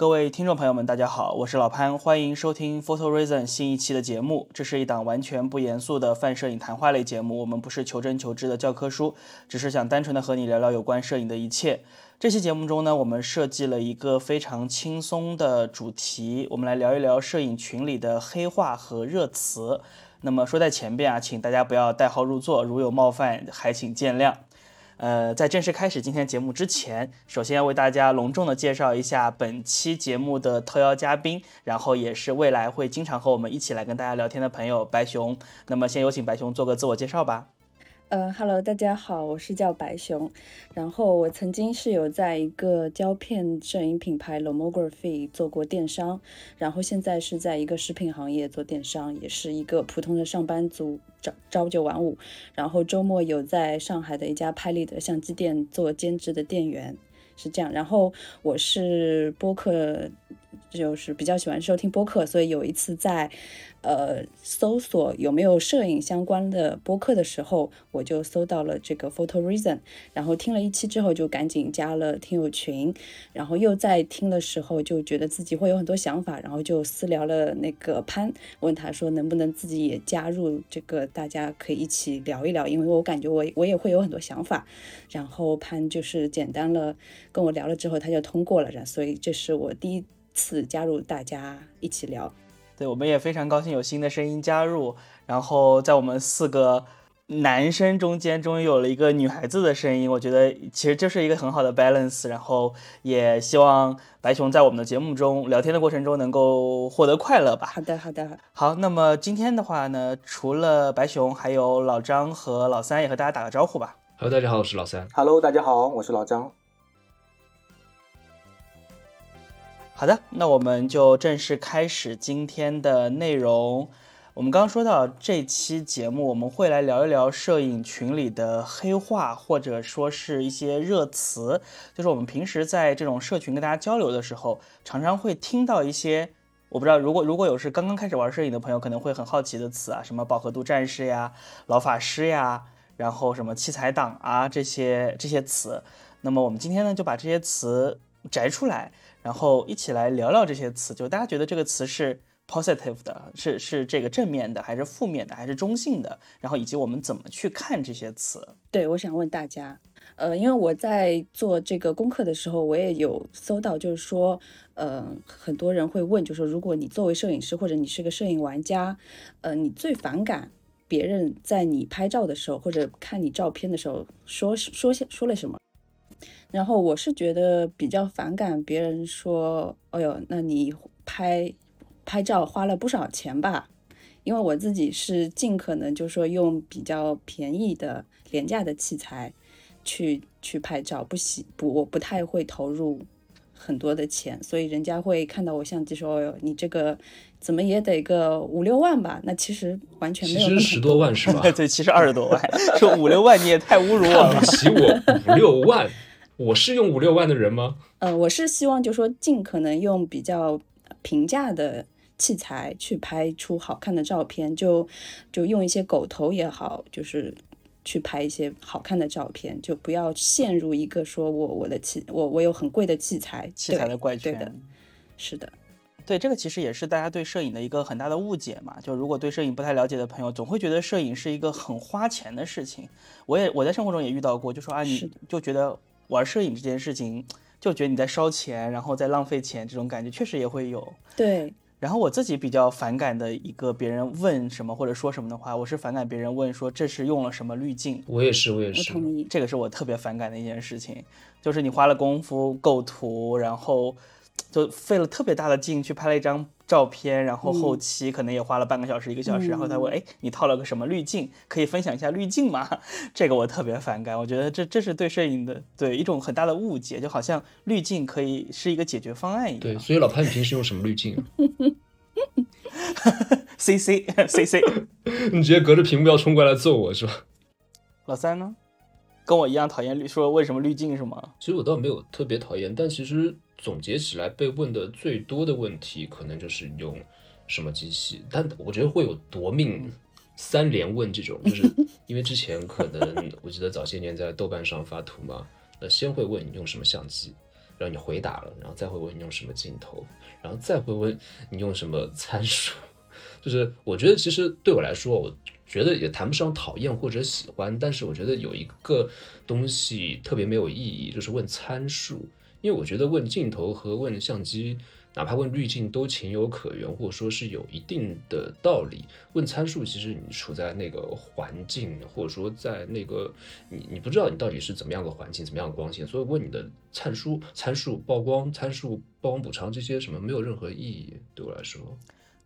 各位听众朋友们，大家好，我是老潘，欢迎收听 Photo Reason 新一期的节目。这是一档完全不严肃的泛摄影谈话类节目，我们不是求真求知的教科书，只是想单纯的和你聊聊有关摄影的一切。这期节目中呢，我们设计了一个非常轻松的主题，我们来聊一聊摄影群里的黑话和热词。那么说在前边啊，请大家不要代号入座，如有冒犯，还请见谅。呃，在正式开始今天节目之前，首先要为大家隆重的介绍一下本期节目的特邀嘉宾，然后也是未来会经常和我们一起来跟大家聊天的朋友白熊。那么先有请白熊做个自我介绍吧。呃哈喽，大家好，我是叫白熊，然后我曾经是有在一个胶片摄影品牌 Lomography 做过电商，然后现在是在一个食品行业做电商，也是一个普通的上班族，朝朝九晚五，然后周末有在上海的一家拍立得相机店做兼职的店员，是这样。然后我是播客，就是比较喜欢收听播客，所以有一次在。呃，搜索有没有摄影相关的播客的时候，我就搜到了这个 Photo Reason，然后听了一期之后就赶紧加了听友群，然后又在听的时候就觉得自己会有很多想法，然后就私聊了那个潘，问他说能不能自己也加入这个，大家可以一起聊一聊，因为我感觉我我也会有很多想法，然后潘就是简单了跟我聊了之后他就通过了，然所以这是我第一次加入大家一起聊。对，我们也非常高兴有新的声音加入，然后在我们四个男生中间，终于有了一个女孩子的声音。我觉得其实这是一个很好的 balance，然后也希望白熊在我们的节目中聊天的过程中能够获得快乐吧。好的，好的，好。那么今天的话呢，除了白熊，还有老张和老三，也和大家打个招呼吧。Hello，大家好，我是老三。Hello，大家好，我是老张。好的，那我们就正式开始今天的内容。我们刚说到这期节目，我们会来聊一聊摄影群里的黑话，或者说是一些热词，就是我们平时在这种社群跟大家交流的时候，常常会听到一些，我不知道如果如果有是刚刚开始玩摄影的朋友，可能会很好奇的词啊，什么饱和度战士呀、老法师呀，然后什么器材党啊这些这些词。那么我们今天呢，就把这些词摘出来。然后一起来聊聊这些词，就大家觉得这个词是 positive 的，是是这个正面的，还是负面的，还是中性的？然后以及我们怎么去看这些词？对，我想问大家，呃，因为我在做这个功课的时候，我也有搜到，就是说，呃，很多人会问，就是说，如果你作为摄影师或者你是个摄影玩家，呃，你最反感别人在你拍照的时候或者看你照片的时候说说些说了什么？然后我是觉得比较反感别人说，哎呦，那你拍拍照花了不少钱吧？因为我自己是尽可能就说用比较便宜的廉价的器材去去拍照，不喜不我不太会投入很多的钱，所以人家会看到我相机说，哎呦，你这个怎么也得个五六万吧？那其实完全没有，其实十多万是吧？对，其实二十多万，说五六万你也太侮辱我了，起我五六万。我是用五六万的人吗？呃，我是希望就说尽可能用比较平价的器材去拍出好看的照片，就就用一些狗头也好，就是去拍一些好看的照片，就不要陷入一个说我我的器我我有很贵的器材器材的怪圈。对的，是的，对这个其实也是大家对摄影的一个很大的误解嘛。就如果对摄影不太了解的朋友，总会觉得摄影是一个很花钱的事情。我也我在生活中也遇到过，就说啊，你就觉得。玩摄影这件事情，就觉得你在烧钱，然后在浪费钱，这种感觉确实也会有。对。然后我自己比较反感的一个别人问什么或者说什么的话，我是反感别人问说这是用了什么滤镜。我也是，我也是。同意。这个是我特别反感的一件事情，就是你花了功夫构图，然后。就费了特别大的劲去拍了一张照片，然后后期可能也花了半个小时一个小时，然后他问，哎，你套了个什么滤镜？可以分享一下滤镜吗？这个我特别反感，我觉得这这是对摄影的对一种很大的误解，就好像滤镜可以是一个解决方案一样。对，所以老潘，你平时用什么滤镜啊？C C C C，你直接隔着屏幕要冲过来揍我是吧？老三呢？跟我一样讨厌滤，说为什么滤镜是吗？其实我倒没有特别讨厌，但其实。总结起来，被问的最多的问题可能就是用什么机器，但我觉得会有夺命三连问这种，就是因为之前可能我记得早些年在豆瓣上发图嘛，那先会问你用什么相机，然后你回答了，然后再会问你用什么镜头，然后再会问你用什么参数。就是我觉得其实对我来说，我觉得也谈不上讨厌或者喜欢，但是我觉得有一个东西特别没有意义，就是问参数。因为我觉得问镜头和问相机，哪怕问滤镜都情有可原，或者说是有一定的道理。问参数，其实你处在那个环境，或者说在那个你你不知道你到底是怎么样的环境，怎么样的光线，所以问你的参数、参数曝光、参数曝光补偿这些什么没有任何意义，对我来说。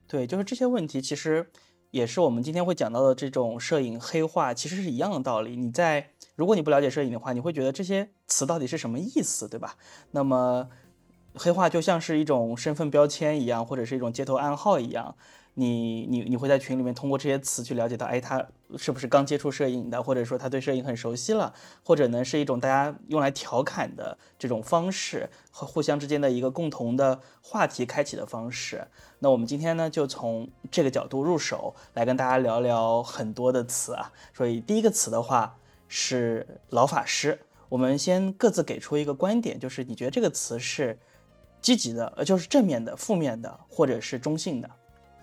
对，就是这些问题，其实也是我们今天会讲到的这种摄影黑化，其实是一样的道理。你在如果你不了解摄影的话，你会觉得这些词到底是什么意思，对吧？那么黑化就像是一种身份标签一样，或者是一种街头暗号一样。你你你会在群里面通过这些词去了解到，哎，他是不是刚接触摄影的，或者说他对摄影很熟悉了，或者呢是一种大家用来调侃的这种方式和互相之间的一个共同的话题开启的方式。那我们今天呢就从这个角度入手来跟大家聊聊很多的词啊。所以第一个词的话是老法师，我们先各自给出一个观点，就是你觉得这个词是积极的，呃，就是正面的、负面的，或者是中性的。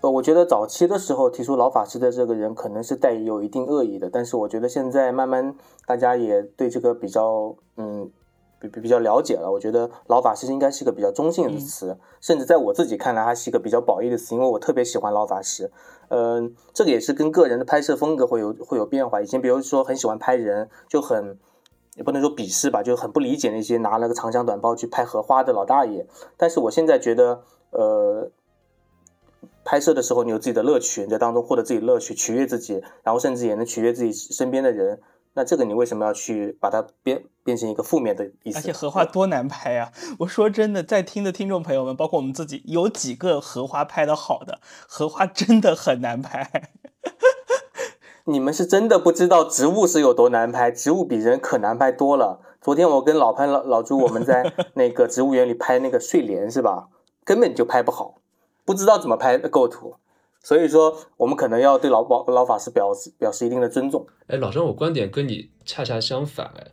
呃，我觉得早期的时候提出老法师的这个人可能是带有一定恶意的，但是我觉得现在慢慢大家也对这个比较，嗯，比比比较了解了。我觉得老法师应该是一个比较中性的词，甚至在我自己看来，它是一个比较褒义的词，因为我特别喜欢老法师。嗯，这个也是跟个人的拍摄风格会有会有变化。以前比如说很喜欢拍人，就很也不能说鄙视吧，就很不理解那些拿了个长枪短炮去拍荷花的老大爷。但是我现在觉得，呃。拍摄的时候，你有自己的乐趣，你在当中获得自己乐趣，取悦自己，然后甚至也能取悦自己身边的人。那这个你为什么要去把它变变成一个负面的意思？而且荷花多难拍呀！我说真的，在听的听众朋友们，包括我们自己，有几个荷花拍的好的？荷花真的很难拍。你们是真的不知道植物是有多难拍，植物比人可难拍多了。昨天我跟老潘老老朱我们在 那个植物园里拍那个睡莲，是吧？根本就拍不好。不知道怎么拍构图，所以说我们可能要对老保老法师表示表示一定的尊重。哎，老张，我观点跟你恰恰相反。哎，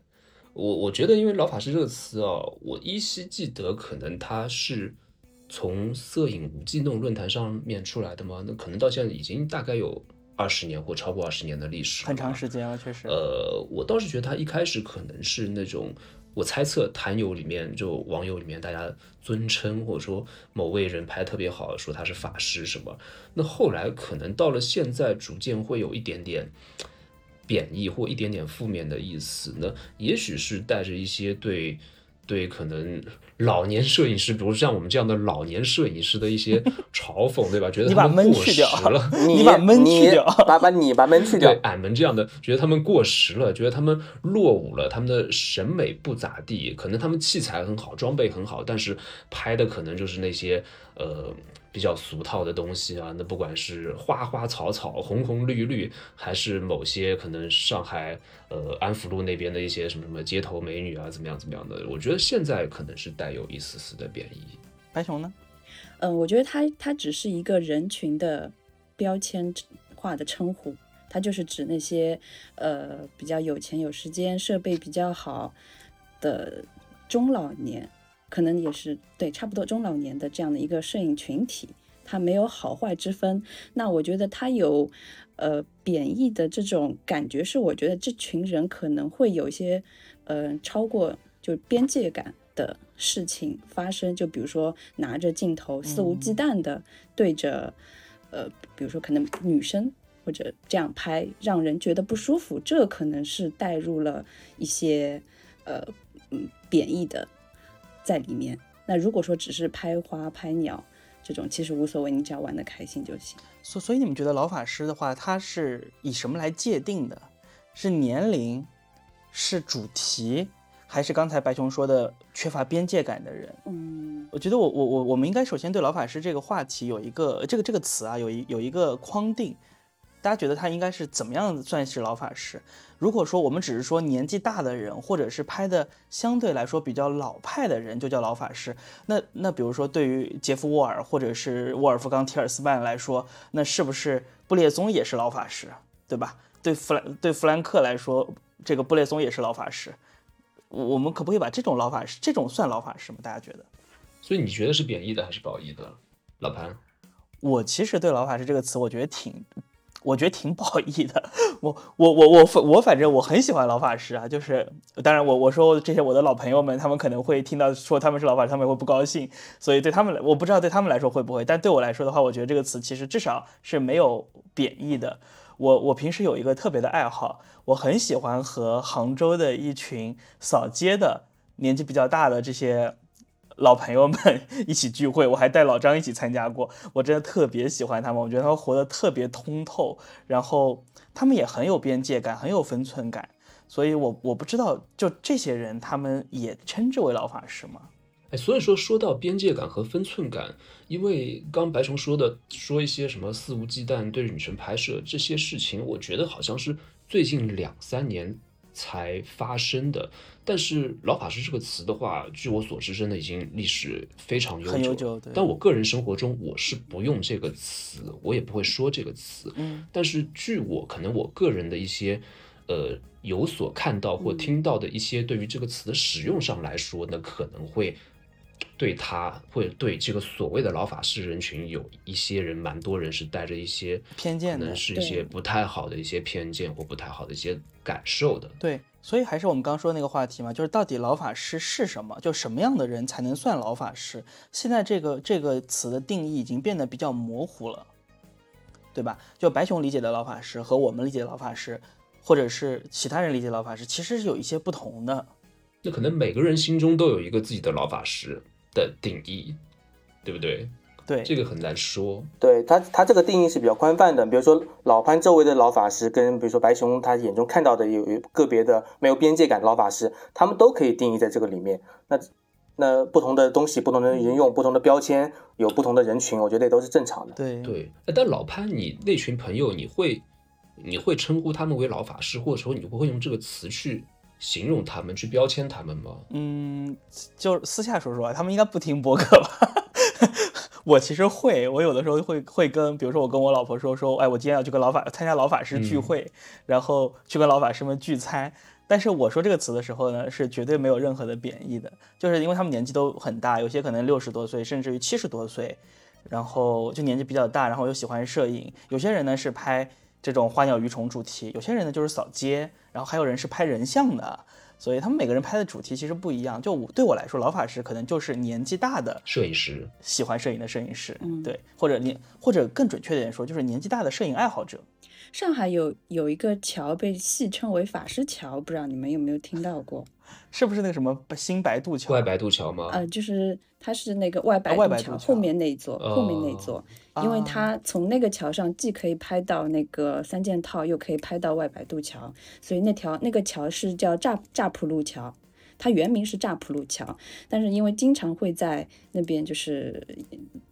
我我觉得，因为老法师这个词啊，我依稀记得，可能他是从摄影无忌那种论坛上面出来的嘛？那可能到现在已经大概有二十年或超过二十年的历史，很长时间了，确实。呃，我倒是觉得他一开始可能是那种。我猜测坛友里面就网友里面大家尊称或者说某位人拍特别好，说他是法师什么，那后来可能到了现在，逐渐会有一点点贬义或一点点负面的意思，那也许是带着一些对。对，可能老年摄影师，比如像我们这样的老年摄影师的一些 嘲讽，对吧？觉得他们过时了。你把闷去掉，把把你把闷去掉。对，俺们这样的，觉得他们过时了，觉得他们落伍了，他们的审美不咋地。可能他们器材很好，装备很好，但是拍的可能就是那些呃。比较俗套的东西啊，那不管是花花草草、红红绿绿，还是某些可能上海呃安福路那边的一些什么什么街头美女啊，怎么样怎么样的，我觉得现在可能是带有一丝丝的贬义。白熊呢？嗯，我觉得它它只是一个人群的标签化的称呼，它就是指那些呃比较有钱、有时间、设备比较好的中老年。可能也是对，差不多中老年的这样的一个摄影群体，它没有好坏之分。那我觉得它有，呃，贬义的这种感觉，是我觉得这群人可能会有一些，呃，超过就边界感的事情发生。就比如说拿着镜头肆无忌惮的对着，呃，比如说可能女生或者这样拍，让人觉得不舒服。这可能是带入了一些，呃，嗯，贬义的。在里面，那如果说只是拍花拍鸟这种，其实无所谓，你只要玩的开心就行。所所以你们觉得老法师的话，他是以什么来界定的？是年龄，是主题，还是刚才白熊说的缺乏边界感的人？嗯，我觉得我我我我们应该首先对老法师这个话题有一个这个这个词啊，有一有一个框定。大家觉得他应该是怎么样算是老法师？如果说我们只是说年纪大的人，或者是拍的相对来说比较老派的人，就叫老法师。那那比如说对于杰夫沃尔或者是沃尔夫冈提尔斯曼来说，那是不是布列松也是老法师？对吧？对弗兰对弗兰克来说，这个布列松也是老法师。我我们可不可以把这种老法师，这种算老法师吗？大家觉得？所以你觉得是贬义的还是褒义的，老潘？我其实对“老法师”这个词，我觉得挺，我觉得挺褒义的。我我我我我反正我很喜欢老法师啊，就是当然我我说这些我的老朋友们，他们可能会听到说他们是老法师，他们会不高兴，所以对他们来，我不知道对他们来说会不会，但对我来说的话，我觉得这个词其实至少是没有贬义的。我我平时有一个特别的爱好，我很喜欢和杭州的一群扫街的年纪比较大的这些。老朋友们 一起聚会，我还带老张一起参加过。我真的特别喜欢他们，我觉得他们活得特别通透，然后他们也很有边界感，很有分寸感。所以，我我不知道，就这些人，他们也称之为老法师吗？哎，所以说说到边界感和分寸感，因为刚白熊说的说一些什么肆无忌惮对着女神拍摄这些事情，我觉得好像是最近两三年。才发生的，但是“老法师”这个词的话，据我所知，真的已经历史非常悠久。但我个人生活中，我是不用这个词，我也不会说这个词。嗯，但是据我可能我个人的一些呃有所看到或听到的一些对于这个词的使用上来说，那可能会。对他会对这个所谓的老法师人群，有一些人，蛮多人是带着一些偏见，可能是一些不太好的一些偏见或不太好的一些感受的。对，所以还是我们刚说那个话题嘛，就是到底老法师是什么？就什么样的人才能算老法师？现在这个这个词的定义已经变得比较模糊了，对吧？就白熊理解的老法师和我们理解的老法师，或者是其他人理解老法师，其实是有一些不同的。那可能每个人心中都有一个自己的老法师。的定义，对不对？对，这个很难说。对他，他这个定义是比较宽泛的。比如说老潘周围的老法师，跟比如说白熊他眼中看到的有有个别的没有边界感的老法师，他们都可以定义在这个里面。那那不同的东西，不同的人用不同的标签，有不同的人群，我觉得也都是正常的。对对。但老潘，你那群朋友，你会你会称呼他们为老法师，或者说你不会用这个词去？形容他们，去标签他们吗？嗯，就私下说说，他们应该不听播客吧？我其实会，我有的时候会会跟，比如说我跟我老婆说说，哎，我今天要去跟老法参加老法师聚会，然后去跟老法师们聚餐。但是我说这个词的时候呢，是绝对没有任何的贬义的，就是因为他们年纪都很大，有些可能六十多岁，甚至于七十多岁，然后就年纪比较大，然后又喜欢摄影。有些人呢是拍。这种花鸟鱼虫主题，有些人呢就是扫街，然后还有人是拍人像的，所以他们每个人拍的主题其实不一样。就我对我来说，老法师可能就是年纪大的摄影师，喜欢摄影的摄影师，对，或者年或者更准确点说，就是年纪大的摄影爱好者。上海有有一个桥被戏称为法师桥，不知道你们有没有听到过？是不是那个什么新白渡桥？外白渡桥吗？呃，就是它是那个外白渡桥后面那一座，后面那一座，因为它从那个桥上既可以拍到那个三件套，又可以拍到外白渡桥，所以那条那个桥是叫乍乍浦路桥。它原名是乍浦路桥，但是因为经常会在那边，就是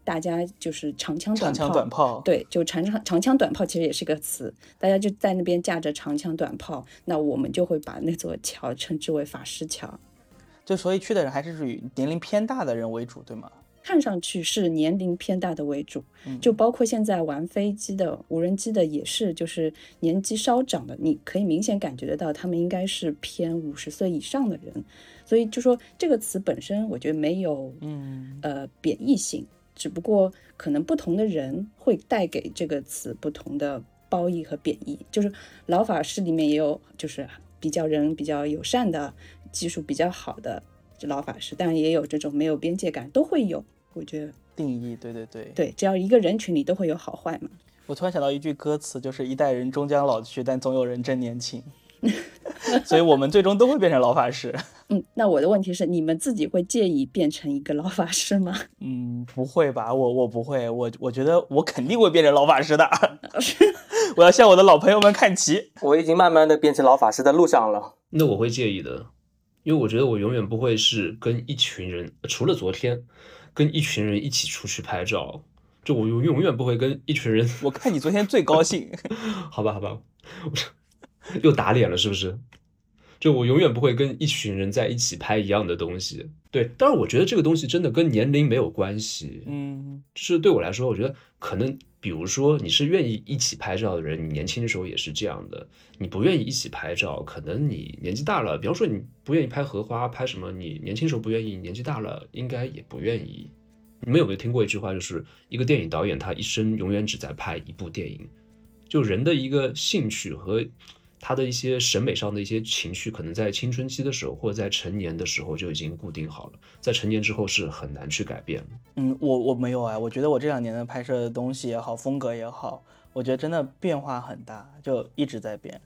大家就是长枪短炮，短炮，对，就长长长枪短炮其实也是个词，大家就在那边架着长枪短炮，那我们就会把那座桥称之为法师桥。就所以去的人还是属于年龄偏大的人为主，对吗？看上去是年龄偏大的为主，就包括现在玩飞机的、无人机的也是，就是年纪稍长的，你可以明显感觉得到，他们应该是偏五十岁以上的人。所以就说这个词本身，我觉得没有，嗯，呃，贬义性，只不过可能不同的人会带给这个词不同的褒义和贬义。就是老法师里面也有，就是比较人比较友善的、技术比较好的老法师，当然也有这种没有边界感，都会有。我觉得定义对对对对，只要一个人群里都会有好坏嘛。我突然想到一句歌词，就是一代人终将老去，但总有人真年轻。所以我们最终都会变成老法师。嗯，那我的问题是，你们自己会介意变成一个老法师吗？嗯，不会吧，我我不会，我我觉得我肯定会变成老法师的。我要向我的老朋友们看齐。我已经慢慢的变成老法师的路上了。那我会介意的，因为我觉得我永远不会是跟一群人，除了昨天。跟一群人一起出去拍照，就我永永远不会跟一群人。我看你昨天最高兴，好吧，好吧，又打脸了是不是？就我永远不会跟一群人在一起拍一样的东西。对，但是我觉得这个东西真的跟年龄没有关系。嗯，就是对我来说，我觉得可能，比如说你是愿意一起拍照的人，你年轻的时候也是这样的。你不愿意一起拍照，可能你年纪大了，比方说你不愿意拍荷花，拍什么？你年轻时候不愿意，年纪大了应该也不愿意。你们有没有听过一句话，就是一个电影导演他一生永远只在拍一部电影。就人的一个兴趣和他的一些审美上的一些情绪，可能在青春期的时候或者在成年的时候就已经固定好了，在成年之后是很难去改变。嗯，我我没有啊，我觉得我这两年的拍摄的东西也好，风格也好，我觉得真的变化很大，就一直在变。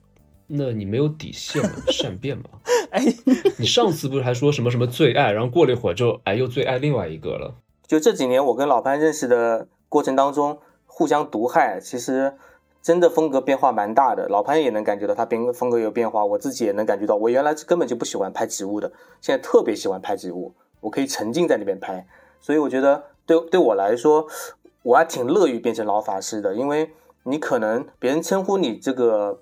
那你没有底线吗？善变吗？哎，你上次不是还说什么什么最爱，然后过了一会儿就哎又最爱另外一个了？就这几年我跟老潘认识的过程当中，互相毒害，其实真的风格变化蛮大的。老潘也能感觉到他变风格有变化，我自己也能感觉到，我原来根本就不喜欢拍植物的，现在特别喜欢拍植物，我可以沉浸在那边拍。所以我觉得对对我来说，我还挺乐于变成老法师的，因为你可能别人称呼你这个。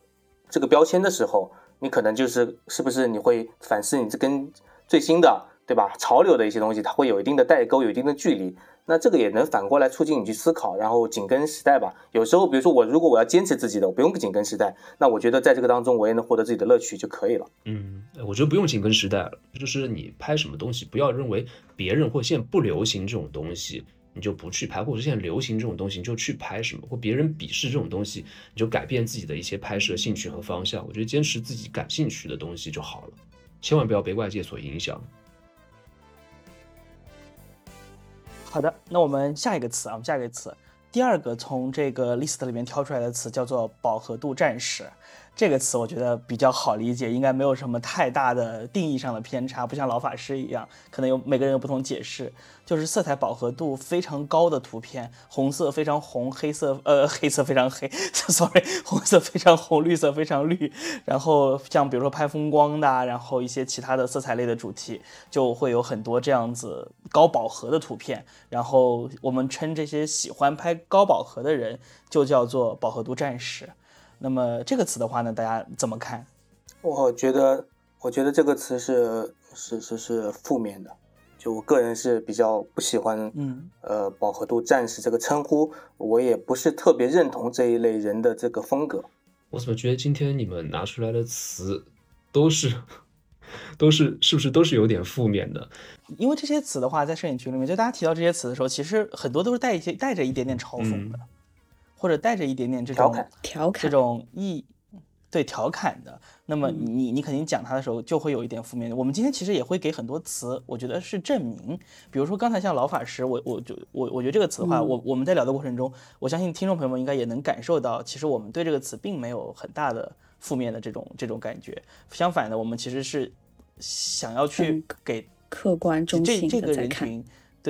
这个标签的时候，你可能就是是不是你会反思你这跟最新的对吧潮流的一些东西，它会有一定的代沟，有一定的距离。那这个也能反过来促进你去思考，然后紧跟时代吧。有时候，比如说我如果我要坚持自己的，我不用紧跟时代，那我觉得在这个当中我也能获得自己的乐趣就可以了。嗯，我觉得不用紧跟时代了，就是你拍什么东西，不要认为别人或现在不流行这种东西。你就不去拍，或者现在流行这种东西，你就去拍什么？或别人鄙视这种东西，你就改变自己的一些拍摄兴趣和方向。我觉得坚持自己感兴趣的东西就好了，千万不要被外界所影响。好的，那我们下一个词啊，我们下一个词，第二个从这个 list 里面挑出来的词叫做饱和度战士。这个词我觉得比较好理解，应该没有什么太大的定义上的偏差，不像老法师一样，可能有每个人有不同解释。就是色彩饱和度非常高的图片，红色非常红，黑色呃黑色非常黑，sorry，红色非常红，绿色非常绿。然后像比如说拍风光的，然后一些其他的色彩类的主题，就会有很多这样子高饱和的图片。然后我们称这些喜欢拍高饱和的人，就叫做饱和度战士。那么这个词的话呢，大家怎么看？我觉得，我觉得这个词是是是是负面的。就我个人是比较不喜欢，嗯，呃，饱和度战士这个称呼，我也不是特别认同这一类人的这个风格。我怎么觉得今天你们拿出来的词都是都是是不是都是有点负面的？因为这些词的话，在摄影群里面，就大家提到这些词的时候，其实很多都是带一些带着一点点嘲讽的。或者带着一点点这种调侃这种意，对调侃的，那么你你肯定讲它的时候就会有一点负面的。我们今天其实也会给很多词，我觉得是证明。比如说刚才像老法师，我我就我我觉得这个词的话，我我们在聊的过程中，我相信听众朋友们应该也能感受到，其实我们对这个词并没有很大的负面的这种这种感觉。相反的，我们其实是想要去给客观中性这这个人群。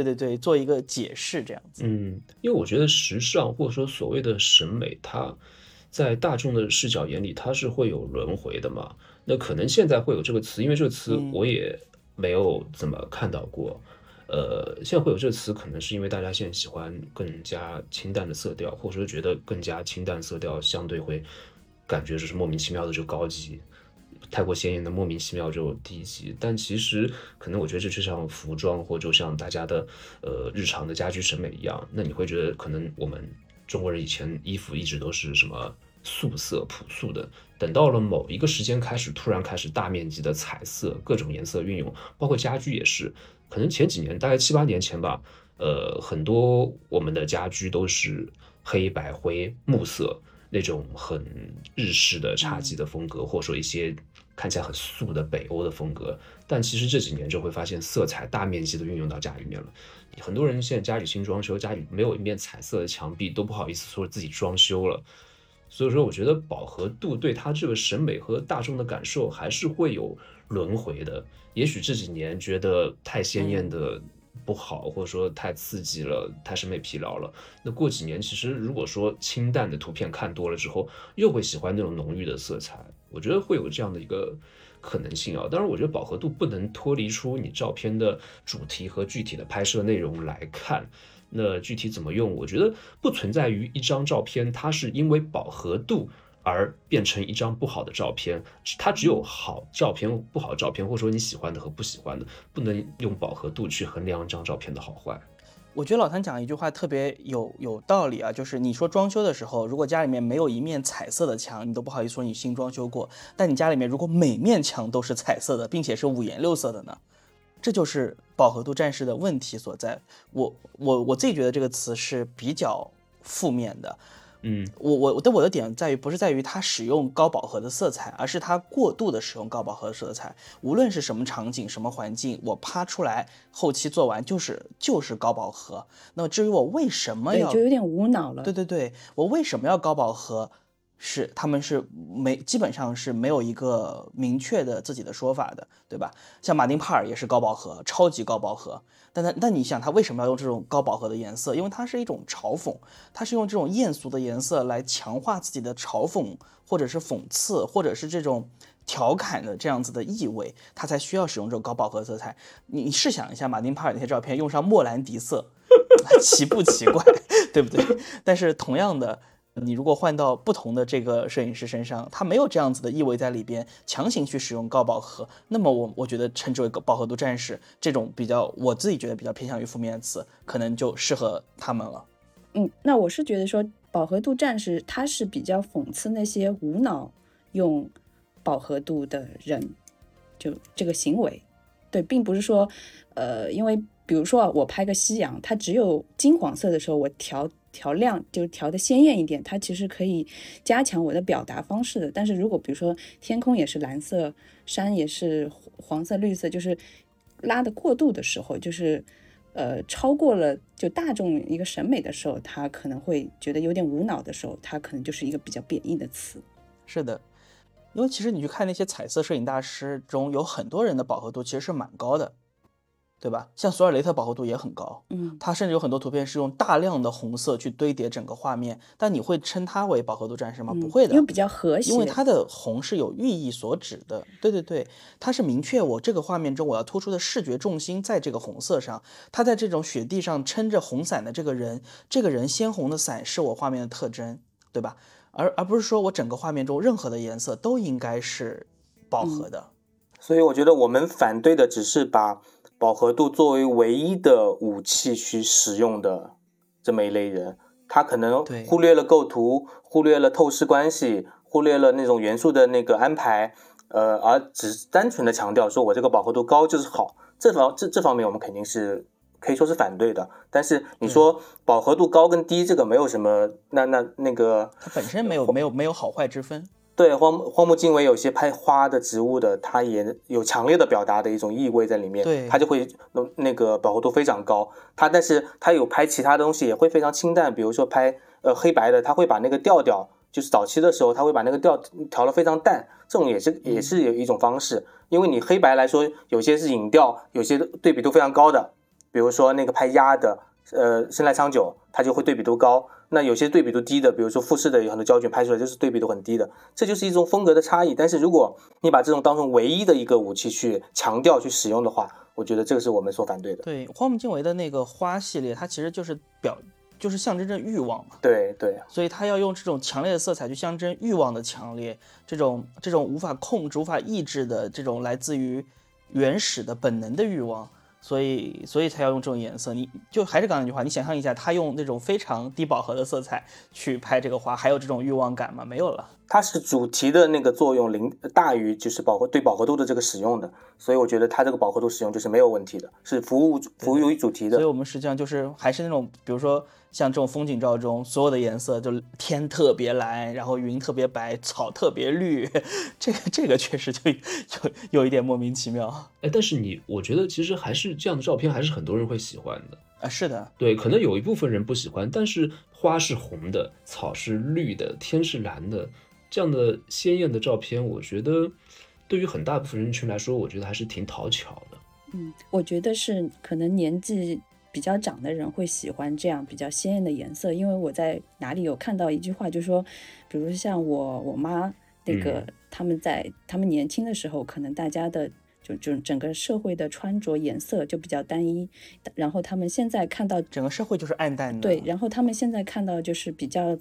对对对，做一个解释这样子。嗯，因为我觉得时尚或者说所谓的审美，它在大众的视角眼里，它是会有轮回的嘛。那可能现在会有这个词，因为这个词我也没有怎么看到过。呃，现在会有这个词，可能是因为大家现在喜欢更加清淡的色调，或者说觉得更加清淡色调相对会感觉就是莫名其妙的就高级。太过鲜艳的莫名其妙就低级，但其实可能我觉得这就像服装或就像大家的呃日常的家居审美一样，那你会觉得可能我们中国人以前衣服一直都是什么素色朴素的，等到了某一个时间开始突然开始大面积的彩色各种颜色运用，包括家居也是，可能前几年大概七八年前吧，呃很多我们的家居都是黑白灰木色。那种很日式的茶几的风格，或者说一些看起来很素的北欧的风格，但其实这几年就会发现色彩大面积的运用到家里面了。很多人现在家里新装修，家里没有一面彩色的墙壁，都不好意思说自己装修了。所以说，我觉得饱和度对他这个审美和大众的感受还是会有轮回的。也许这几年觉得太鲜艳的。不好，或者说太刺激了，太审美疲劳了。那过几年，其实如果说清淡的图片看多了之后，又会喜欢那种浓郁的色彩。我觉得会有这样的一个可能性啊。当然，我觉得饱和度不能脱离出你照片的主题和具体的拍摄内容来看。那具体怎么用，我觉得不存在于一张照片它是因为饱和度而变成一张不好的照片。它只有好照片、不好照片，或者说你喜欢的和不喜欢的，不能用饱和度去衡量一张照片的好坏。我觉得老谭讲一句话特别有有道理啊，就是你说装修的时候，如果家里面没有一面彩色的墙，你都不好意思说你新装修过。但你家里面如果每面墙都是彩色的，并且是五颜六色的呢？这就是饱和度战士的问题所在。我我我自己觉得这个词是比较负面的。嗯，我我的我的点在于不是在于它使用高饱和的色彩，而是它过度的使用高饱和的色彩。无论是什么场景、什么环境，我啪出来，后期做完就是就是高饱和。那么至于我为什么要，就有点无脑了。对对对，我为什么要高饱和？是他们是没基本上是没有一个明确的自己的说法的，对吧？像马丁帕尔也是高饱和，超级高饱和。但他但你想他为什么要用这种高饱和的颜色？因为它是一种嘲讽，它是用这种艳俗的颜色来强化自己的嘲讽，或者是讽刺，或者是这种调侃的这样子的意味，他才需要使用这种高饱和色彩。你你试想一下，马丁帕尔那些照片用上莫兰迪色，奇不奇怪？对不对？但是同样的。你如果换到不同的这个摄影师身上，他没有这样子的意味在里边，强行去使用高饱和，那么我我觉得称之为饱和度战士这种比较，我自己觉得比较偏向于负面的词，可能就适合他们了。嗯，那我是觉得说饱和度战士他是比较讽刺那些无脑用饱和度的人，就这个行为，对，并不是说，呃，因为比如说我拍个夕阳，它只有金黄色的时候，我调。调亮就调的鲜艳一点，它其实可以加强我的表达方式的。但是如果比如说天空也是蓝色，山也是黄色、绿色，就是拉的过度的时候，就是呃超过了就大众一个审美的时候，他可能会觉得有点无脑的时候，它可能就是一个比较贬义的词。是的，因为其实你去看那些彩色摄影大师中有很多人的饱和度其实是蛮高的。对吧？像索尔雷特饱和度也很高，嗯，他甚至有很多图片是用大量的红色去堆叠整个画面。但你会称它为饱和度战士吗？不会的，因为比较和谐，因为它的红是有寓意所指的。对对对，它是明确我这个画面中我要突出的视觉重心在这个红色上。它在这种雪地上撑着红伞的这个人，这个人鲜红的伞是我画面的特征，对吧？而而不是说我整个画面中任何的颜色都应该是饱和的。所以我觉得我们反对的只是把。饱和度作为唯一的武器去使用的这么一类人，他可能忽略了构图，忽略了透视关系，忽略了那种元素的那个安排，呃，而只单纯的强调说我这个饱和度高就是好。这方这这方面我们肯定是可以说是反对的。但是你说饱和度高跟低这个没有什么，那那那个它本身没有没有没有好坏之分。对荒荒木经惟有些拍花的植物的，它也有强烈的表达的一种意味在里面，对，它就会那那个饱和度非常高。它但是它有拍其他东西也会非常清淡，比如说拍呃黑白的，它会把那个调调，就是早期的时候他会把那个调调的非常淡，这种也是也是有一种方式。因为你黑白来说，有些是影调，有些对比度非常高的，比如说那个拍鸭的，呃，生来昌久，它就会对比度高。那有些对比度低的，比如说富士的有很多胶卷拍出来就是对比度很低的，这就是一种风格的差异。但是如果你把这种当成唯一的一个武器去强调去使用的话，我觉得这个是我们所反对的。对，荒木经惟的那个花系列，它其实就是表，就是象征着欲望嘛。对对。所以他要用这种强烈的色彩去象征欲望的强烈，这种这种无法控制、无法抑制的这种来自于原始的本能的欲望。所以，所以才要用这种颜色。你就还是刚才那句话，你想象一下，他用那种非常低饱和的色彩去拍这个花，还有这种欲望感吗？没有了。它是主题的那个作用零大于就是饱和对饱和度的这个使用的，所以我觉得它这个饱和度使用就是没有问题的，是服务服务于主题的。所以我们实际上就是还是那种，比如说像这种风景照中，所有的颜色就天特别蓝，然后云特别白，草特别绿，这个这个确实就就有一点莫名其妙。哎，但是你我觉得其实还是这样的照片还是很多人会喜欢的啊。是的，对，可能有一部分人不喜欢，但是花是红的，草是绿的，天是蓝的。这样的鲜艳的照片，我觉得对于很大部分人群来说，我觉得还是挺讨巧的。嗯，我觉得是可能年纪比较长的人会喜欢这样比较鲜艳的颜色，因为我在哪里有看到一句话，就说，比如像我我妈那个他们在他们年轻的时候，可能大家的就就整个社会的穿着颜色就比较单一，然后他们现在看到整个社会就是暗淡的，对，然后他们现在看到就是比较。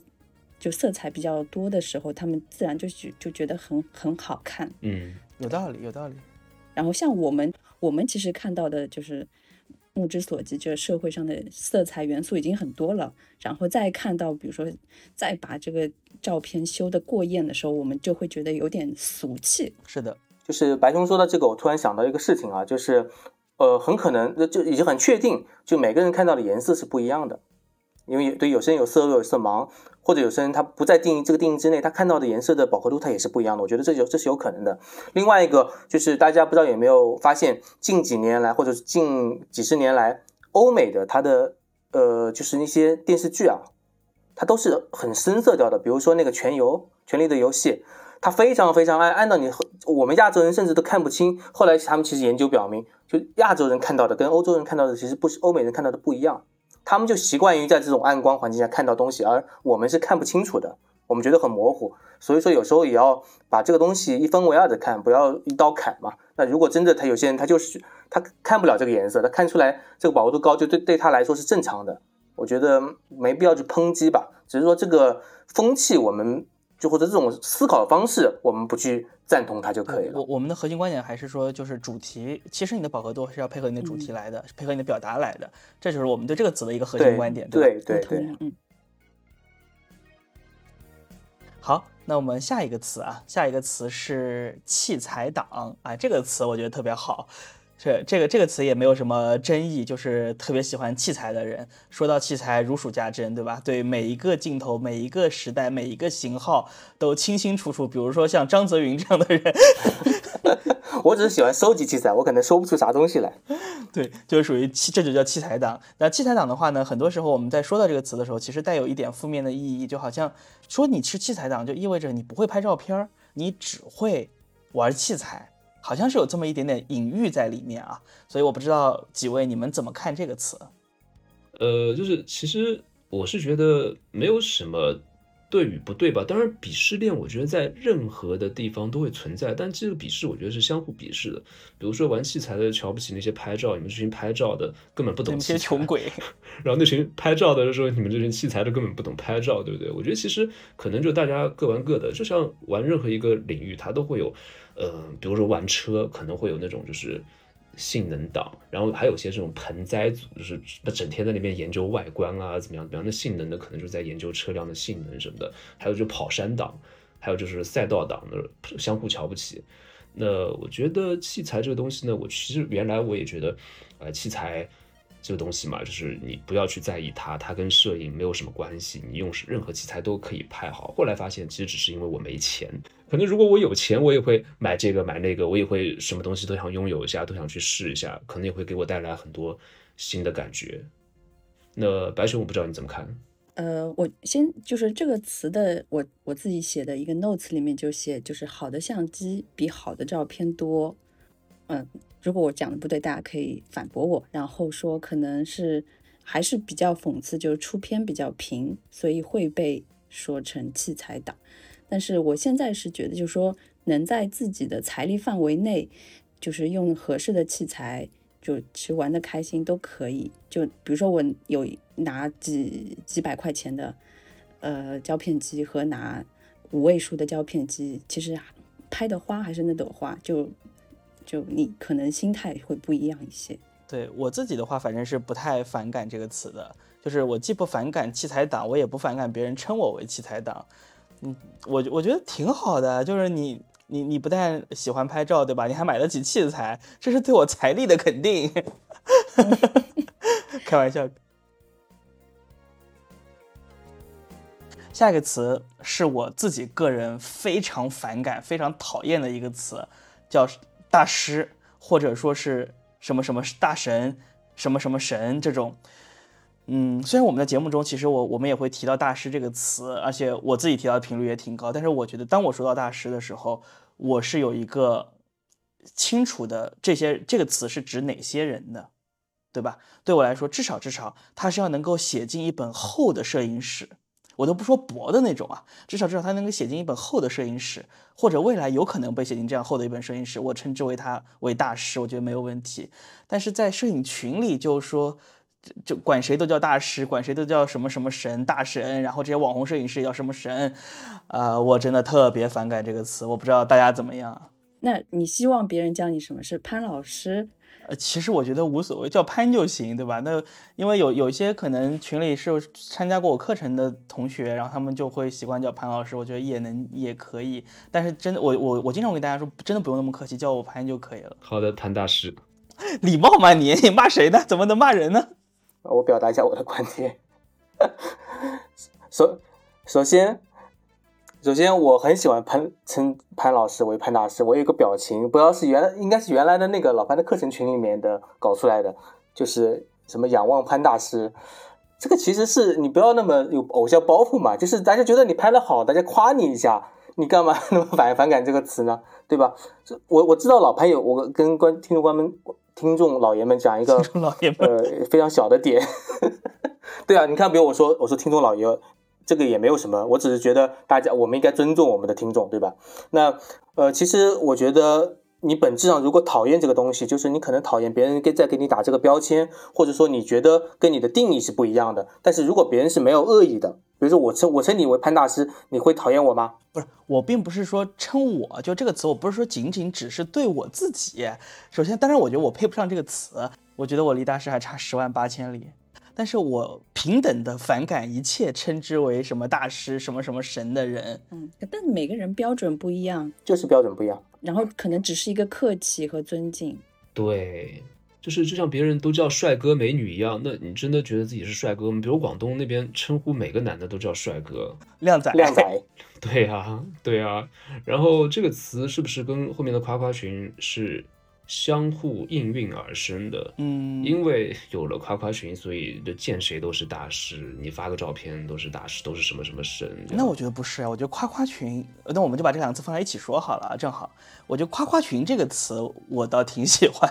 就色彩比较多的时候，他们自然就觉就觉得很很好看。嗯，有道理，有道理。然后像我们，我们其实看到的就是目之所及，这社会上的色彩元素已经很多了。然后再看到，比如说再把这个照片修得过艳的时候，我们就会觉得有点俗气。是的，就是白熊说的这个，我突然想到一个事情啊，就是呃，很可能就已经很确定，就每个人看到的颜色是不一样的。因为对有些人有色弱有色盲，或者有些人他不在定义这个定义之内，他看到的颜色的饱和度它也是不一样的。我觉得这就这是有可能的。另外一个就是大家不知道有没有发现，近几年来或者是近几十年来，欧美的它的呃就是那些电视剧啊，它都是很深色调的。比如说那个《全游》《权力的游戏》，它非常非常暗，暗到你我们亚洲人甚至都看不清。后来他们其实研究表明，就亚洲人看到的跟欧洲人看到的其实不是欧美人看到的不一样。他们就习惯于在这种暗光环境下看到东西，而我们是看不清楚的，我们觉得很模糊。所以说有时候也要把这个东西一分为二的看，不要一刀砍嘛。那如果真的他有些人他就是他看不了这个颜色，他看出来这个饱和度高，就对对他来说是正常的。我觉得没必要去抨击吧，只是说这个风气我们。就或者这种思考方式，我们不去赞同它就可以了。我我们的核心观点还是说，就是主题，其实你的饱和度是要配合你的主题来的，配合你的表达来的，这就是我们对这个词的一个核心观点。对对对，嗯。好，那我们下一个词啊，下一个词是器材党啊，这个词我觉得特别好。这这个这个词也没有什么争议，就是特别喜欢器材的人，说到器材如数家珍，对吧？对每一个镜头、每一个时代、每一个型号都清清楚楚。比如说像张泽云这样的人，我只是喜欢收集器材，我可能收不出啥东西来。对，就是属于器，这就叫器材党。那器材党的话呢，很多时候我们在说到这个词的时候，其实带有一点负面的意义，就好像说你是器材党，就意味着你不会拍照片，你只会玩器材。好像是有这么一点点隐喻在里面啊，所以我不知道几位你们怎么看这个词？呃，就是其实我是觉得没有什么对与不对吧。当然，鄙视链我觉得在任何的地方都会存在，但这个鄙视我觉得是相互鄙视的。比如说玩器材的瞧不起那些拍照，你们这群拍照的根本不懂器材，穷鬼。然后那群拍照的说你们这群器材的根本不懂拍照，对不对？我觉得其实可能就大家各玩各的，就像玩任何一个领域，它都会有。呃，比如说玩车可能会有那种就是性能党，然后还有些这种盆栽组，就是整天在那边研究外观啊怎么样，比方那性能的可能就在研究车辆的性能什么的，还有就跑山党，还有就是赛道党的相互瞧不起。那我觉得器材这个东西呢，我其实原来我也觉得，呃，器材。这个东西嘛，就是你不要去在意它，它跟摄影没有什么关系，你用任何器材都可以拍好。后来发现，其实只是因为我没钱。可能如果我有钱，我也会买这个买那个，我也会什么东西都想拥有一下，都想去试一下，可能也会给我带来很多新的感觉。那白熊，我不知道你怎么看？呃，我先就是这个词的，我我自己写的一个 notes 里面就写，就是好的相机比好的照片多。嗯。如果我讲的不对，大家可以反驳我，然后说可能是还是比较讽刺，就是出片比较平，所以会被说成器材党。但是我现在是觉得，就是说能在自己的财力范围内，就是用合适的器材，就其实玩的开心都可以。就比如说我有拿几几百块钱的呃胶片机和拿五位数的胶片机，其实拍的花还是那朵花，就。就你可能心态会不一样一些。对我自己的话，反正是不太反感这个词的，就是我既不反感器材党，我也不反感别人称我为器材党。嗯，我我觉得挺好的，就是你你你不但喜欢拍照，对吧？你还买得起器材，这是对我财力的肯定。开玩笑。下一个词是我自己个人非常反感、非常讨厌的一个词，叫。大师，或者说是什么什么大神，什么什么神这种，嗯，虽然我们的节目中其实我我们也会提到大师这个词，而且我自己提到的频率也挺高，但是我觉得当我说到大师的时候，我是有一个清楚的这些这个词是指哪些人的，对吧？对我来说，至少至少他是要能够写进一本厚的摄影史。我都不说薄的那种啊，至少至少他能够写进一本厚的摄影史，或者未来有可能被写进这样厚的一本摄影史，我称之为他为大师，我觉得没有问题。但是在摄影群里就是说，就管谁都叫大师，管谁都叫什么什么神大神，然后这些网红摄影师也叫什么神，呃，我真的特别反感这个词，我不知道大家怎么样。那你希望别人叫你什么？是潘老师？呃，其实我觉得无所谓，叫潘就行，对吧？那因为有有些可能群里是参加过我课程的同学，然后他们就会习惯叫潘老师，我觉得也能也可以。但是真的，我我我经常跟大家说，真的不用那么客气，叫我潘就可以了。好的，潘大师，礼貌吗？你你骂谁呢？怎么能骂人呢？我表达一下我的观点。首首先。首先，我很喜欢潘称潘老师为潘大师。我有个表情，不知道是原来应该是原来的那个老潘的课程群里面的搞出来的，就是什么仰望潘大师。这个其实是你不要那么有偶像包袱嘛，就是大家觉得你拍的好，大家夸你一下，你干嘛 那么反反感这个词呢？对吧？我我知道老潘有，我跟观听众观们听众老爷们讲一个呃非常小的点。对啊，你看，比如我说我说听众老爷。这个也没有什么，我只是觉得大家我们应该尊重我们的听众，对吧？那呃，其实我觉得你本质上如果讨厌这个东西，就是你可能讨厌别人给在给你打这个标签，或者说你觉得跟你的定义是不一样的。但是如果别人是没有恶意的，比如说我称我称你为潘大师，你会讨厌我吗？不是，我并不是说称我就这个词，我不是说仅仅只是对我自己。首先，当然我觉得我配不上这个词，我觉得我离大师还差十万八千里。但是我平等的反感一切称之为什么大师、什么什么神的人。嗯，但每个人标准不一样，就是标准不一样。然后可能只是一个客气和尊敬。对，就是就像别人都叫帅哥美女一样，那你真的觉得自己是帅哥吗？比如广东那边称呼每个男的都叫帅哥、靓仔、靓仔。对呀，对呀。然后这个词是不是跟后面的夸夸群是？相互应运而生的，嗯，因为有了夸夸群，所以就见谁都是大师，你发个照片都是大师，都是什么什么神。那我觉得不是啊，我觉得夸夸群，那我们就把这两个字放在一起说好了，正好。我觉得夸夸群这个词，我倒挺喜欢。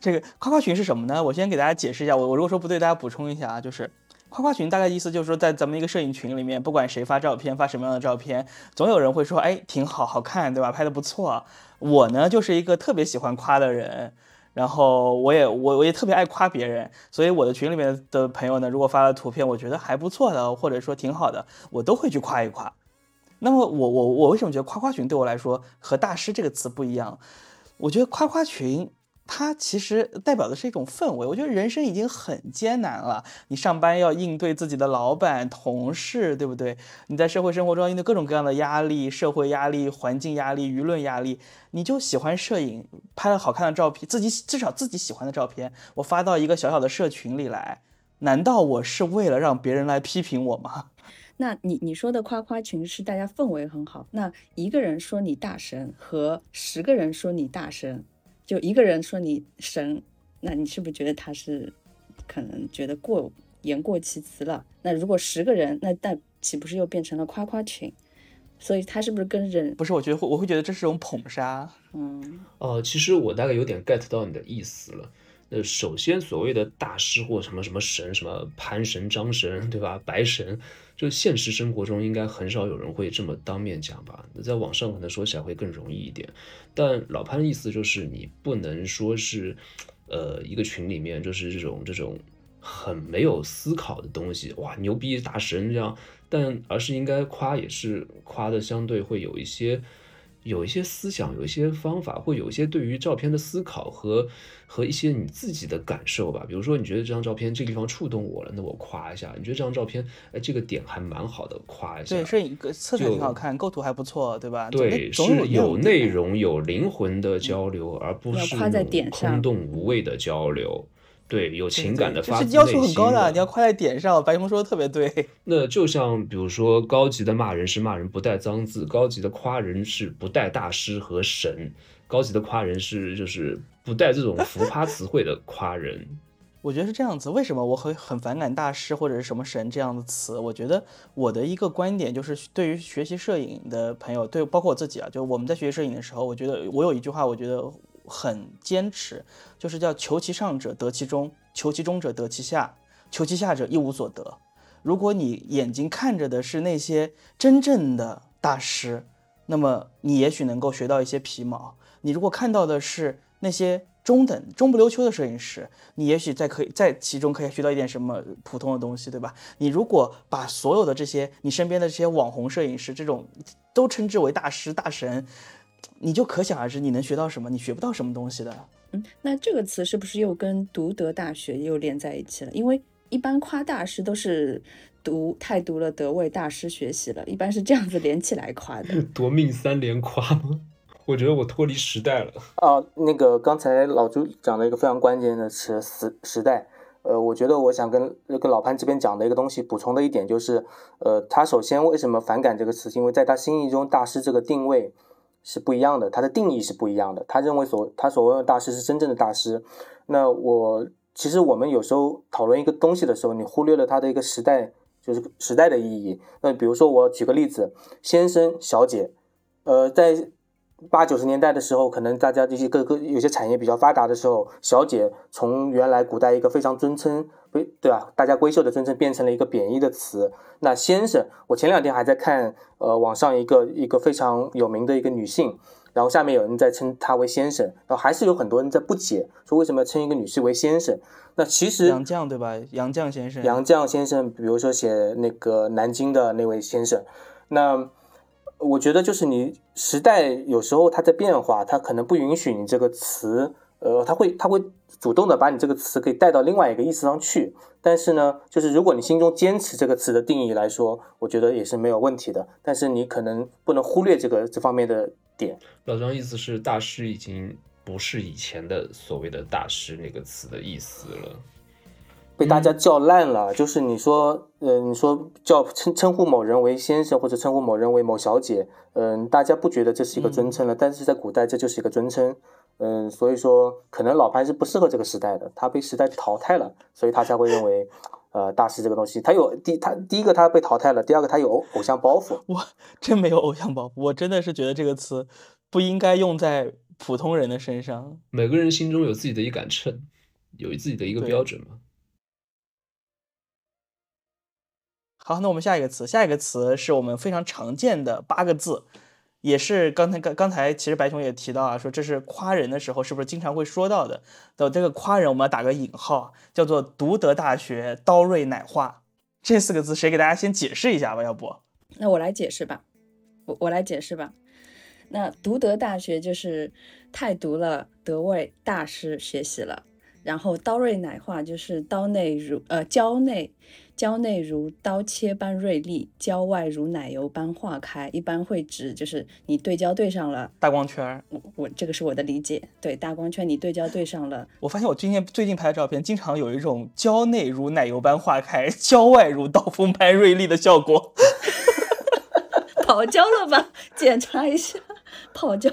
这个夸夸群是什么呢？我先给大家解释一下，我我如果说不对，大家补充一下啊，就是。夸夸群大概意思就是说，在咱们一个摄影群里面，不管谁发照片，发什么样的照片，总有人会说，哎，挺好，好看，对吧？拍的不错。我呢，就是一个特别喜欢夸的人，然后我也我我也特别爱夸别人，所以我的群里面的朋友呢，如果发了图片，我觉得还不错的，或者说挺好的，我都会去夸一夸。那么我我我为什么觉得夸夸群对我来说和大师这个词不一样？我觉得夸夸群。它其实代表的是一种氛围。我觉得人生已经很艰难了，你上班要应对自己的老板、同事，对不对？你在社会生活中应对各种各样的压力，社会压力、环境压力、舆论压力，你就喜欢摄影，拍了好看的照片，自己至少自己喜欢的照片，我发到一个小小的社群里来，难道我是为了让别人来批评我吗？那你你说的夸夸群是大家氛围很好，那一个人说你大神和十个人说你大神。就一个人说你神，那你是不是觉得他是可能觉得过言过其词了？那如果十个人，那那岂不是又变成了夸夸群？所以他是不是跟人不是？我觉得会，我会觉得这是种捧杀。嗯，哦，其实我大概有点 get 到你的意思了。那首先，所谓的大师或什么什么神，什么潘神、张神，对吧？白神，就现实生活中应该很少有人会这么当面讲吧？那在网上可能说起来会更容易一点。但老潘的意思就是，你不能说是，呃，一个群里面就是这种这种很没有思考的东西，哇，牛逼大神这样，但而是应该夸，也是夸的相对会有一些。有一些思想，有一些方法，或有一些对于照片的思考和和一些你自己的感受吧。比如说，你觉得这张照片这个地方触动我了，那我夸一下。你觉得这张照片，哎，这个点还蛮好的，夸一下。对，摄影色彩挺好看，构图还不错，对吧？对，是有内容、有灵魂的交流，而不是空洞无味的交流。对，有情感的发自内心。是要求很高的，你要夸在点上。白熊说的特别对。那就像比如说，高级的骂人是骂人不带脏字，高级的夸人是不带大师和神，高级的夸人是就是不带这种浮夸词汇的夸人。我觉得是这样子。为什么我很很反感大师或者是什么神这样的词？我觉得我的一个观点就是，对于学习摄影的朋友，对包括我自己啊，就我们在学习摄影的时候，我觉得我有一句话，我觉得。很坚持，就是叫求其上者得其中，求其中者得其下，求其下者一无所得。如果你眼睛看着的是那些真正的大师，那么你也许能够学到一些皮毛；你如果看到的是那些中等、中不溜秋的摄影师，你也许在可以在其中可以学到一点什么普通的东西，对吧？你如果把所有的这些你身边的这些网红摄影师这种都称之为大师大神，你就可想而知你能学到什么，你学不到什么东西的。嗯，那这个词是不是又跟读德大学又连在一起了？因为一般夸大师都是读太读了德位大师学习了，一般是这样子连起来夸的。夺命三连夸吗？我觉得我脱离时代了。啊，那个刚才老朱讲了一个非常关键的词“时时代”。呃，我觉得我想跟跟老潘这边讲的一个东西补充的一点就是，呃，他首先为什么反感这个词？因为在他心意中，大师这个定位是不一样的，他的定义是不一样的。他认为所他所谓的大师是真正的大师。那我其实我们有时候讨论一个东西的时候，你忽略了它的一个时代，就是时代的意义。那比如说我举个例子，先生、小姐，呃，在。八九十年代的时候，可能大家这些各个有些产业比较发达的时候，小姐从原来古代一个非常尊称，对对吧？大家闺秀的尊称变成了一个贬义的词。那先生，我前两天还在看，呃，网上一个一个非常有名的一个女性，然后下面有人在称她为先生，然后还是有很多人在不解，说为什么要称一个女士为先生？那其实杨绛对吧？杨绛先生，杨绛先生，比如说写那个南京的那位先生，那。我觉得就是你时代有时候它在变化，它可能不允许你这个词，呃，它会它会主动的把你这个词给带到另外一个意思上去。但是呢，就是如果你心中坚持这个词的定义来说，我觉得也是没有问题的。但是你可能不能忽略这个这方面的点。老张意思是大师已经不是以前的所谓的大师那个词的意思了。被大家叫烂了，就是你说，呃，你说叫称称呼某人为先生或者称呼某人为某小姐，嗯，大家不觉得这是一个尊称了，但是在古代这就是一个尊称，嗯，所以说可能老潘是不适合这个时代的，他被时代淘汰了，所以他才会认为，呃，大师这个东西，他有第他第一个他被淘汰了，第二个他有偶偶像包袱。我真没有偶像包袱，我真的是觉得这个词不应该用在普通人的身上。每个人心中有自己的一杆秤，有自己的一个标准嘛。好，那我们下一个词，下一个词是我们非常常见的八个字，也是刚才刚刚才其实白熊也提到啊，说这是夸人的时候是不是经常会说到的？的这个夸人我们要打个引号，叫做独德大学刀锐奶化，这四个字谁给大家先解释一下吧？要不？那我来解释吧，我我来解释吧。那独德大学就是太读了德位大师学习了，然后刀锐奶化就是刀内如呃胶内。胶内如刀切般锐利，胶外如奶油般化开。一般会指就是你对焦对上了大光圈。我我这个是我的理解，对大光圈你对焦对上了。我发现我今天最近拍的照片，经常有一种胶内如奶油般化开，胶外如刀锋般锐利的效果。跑焦了吧？检查一下，跑焦。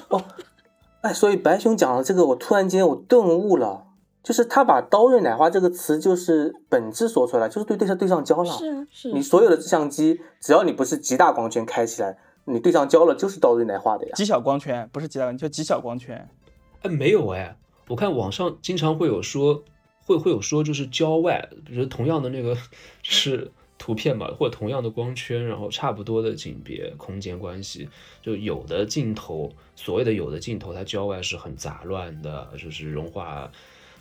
哎，所以白熊讲了这个，我突然间我顿悟了。就是他把“刀锐奶化”这个词，就是本质说出来，就是对对象对上焦了。是啊，是。你所有的相机，只要你不是极大光圈开起来，你对上焦了，就是刀锐奶化的呀。极小光圈不是极大，就极小光圈。哎，没有哎，我看网上经常会有说，会会有说，就是焦外，比如同样的那个是图片嘛，或者同样的光圈，然后差不多的景别空间关系，就有的镜头，所谓的有的镜头，它焦外是很杂乱的，就是融化。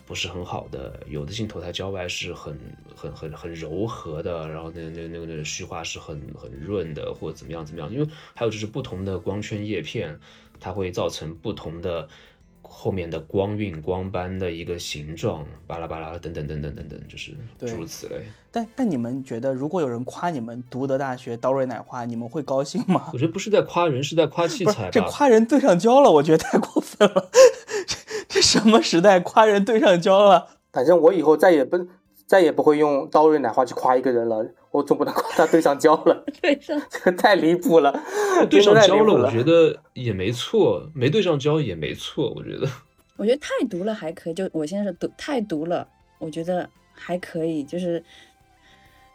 不是很好的，有的镜头它焦外是很很很很柔和的，然后那那那个那个虚化是很很润的，或者怎么样怎么样，因为还有就是不同的光圈叶片，它会造成不同的后面的光晕光斑的一个形状，巴拉巴拉等等等等等等，就是诸如此类。但但你们觉得，如果有人夸你们读德大学刀锐奶化，你们会高兴吗？我觉得不是在夸人，是在夸器材。这夸人对上焦了，我觉得太过分了。这什么时代夸人对上焦了？反正我以后再也不再也不会用刀锐奶化去夸一个人了。我总不能夸他对上焦了，对上这个 太离谱了。对上焦了，我觉得也没错，没对上焦也没错。我觉得，我觉得太毒了还可以。就我现在是毒太毒了，我觉得还可以。就是，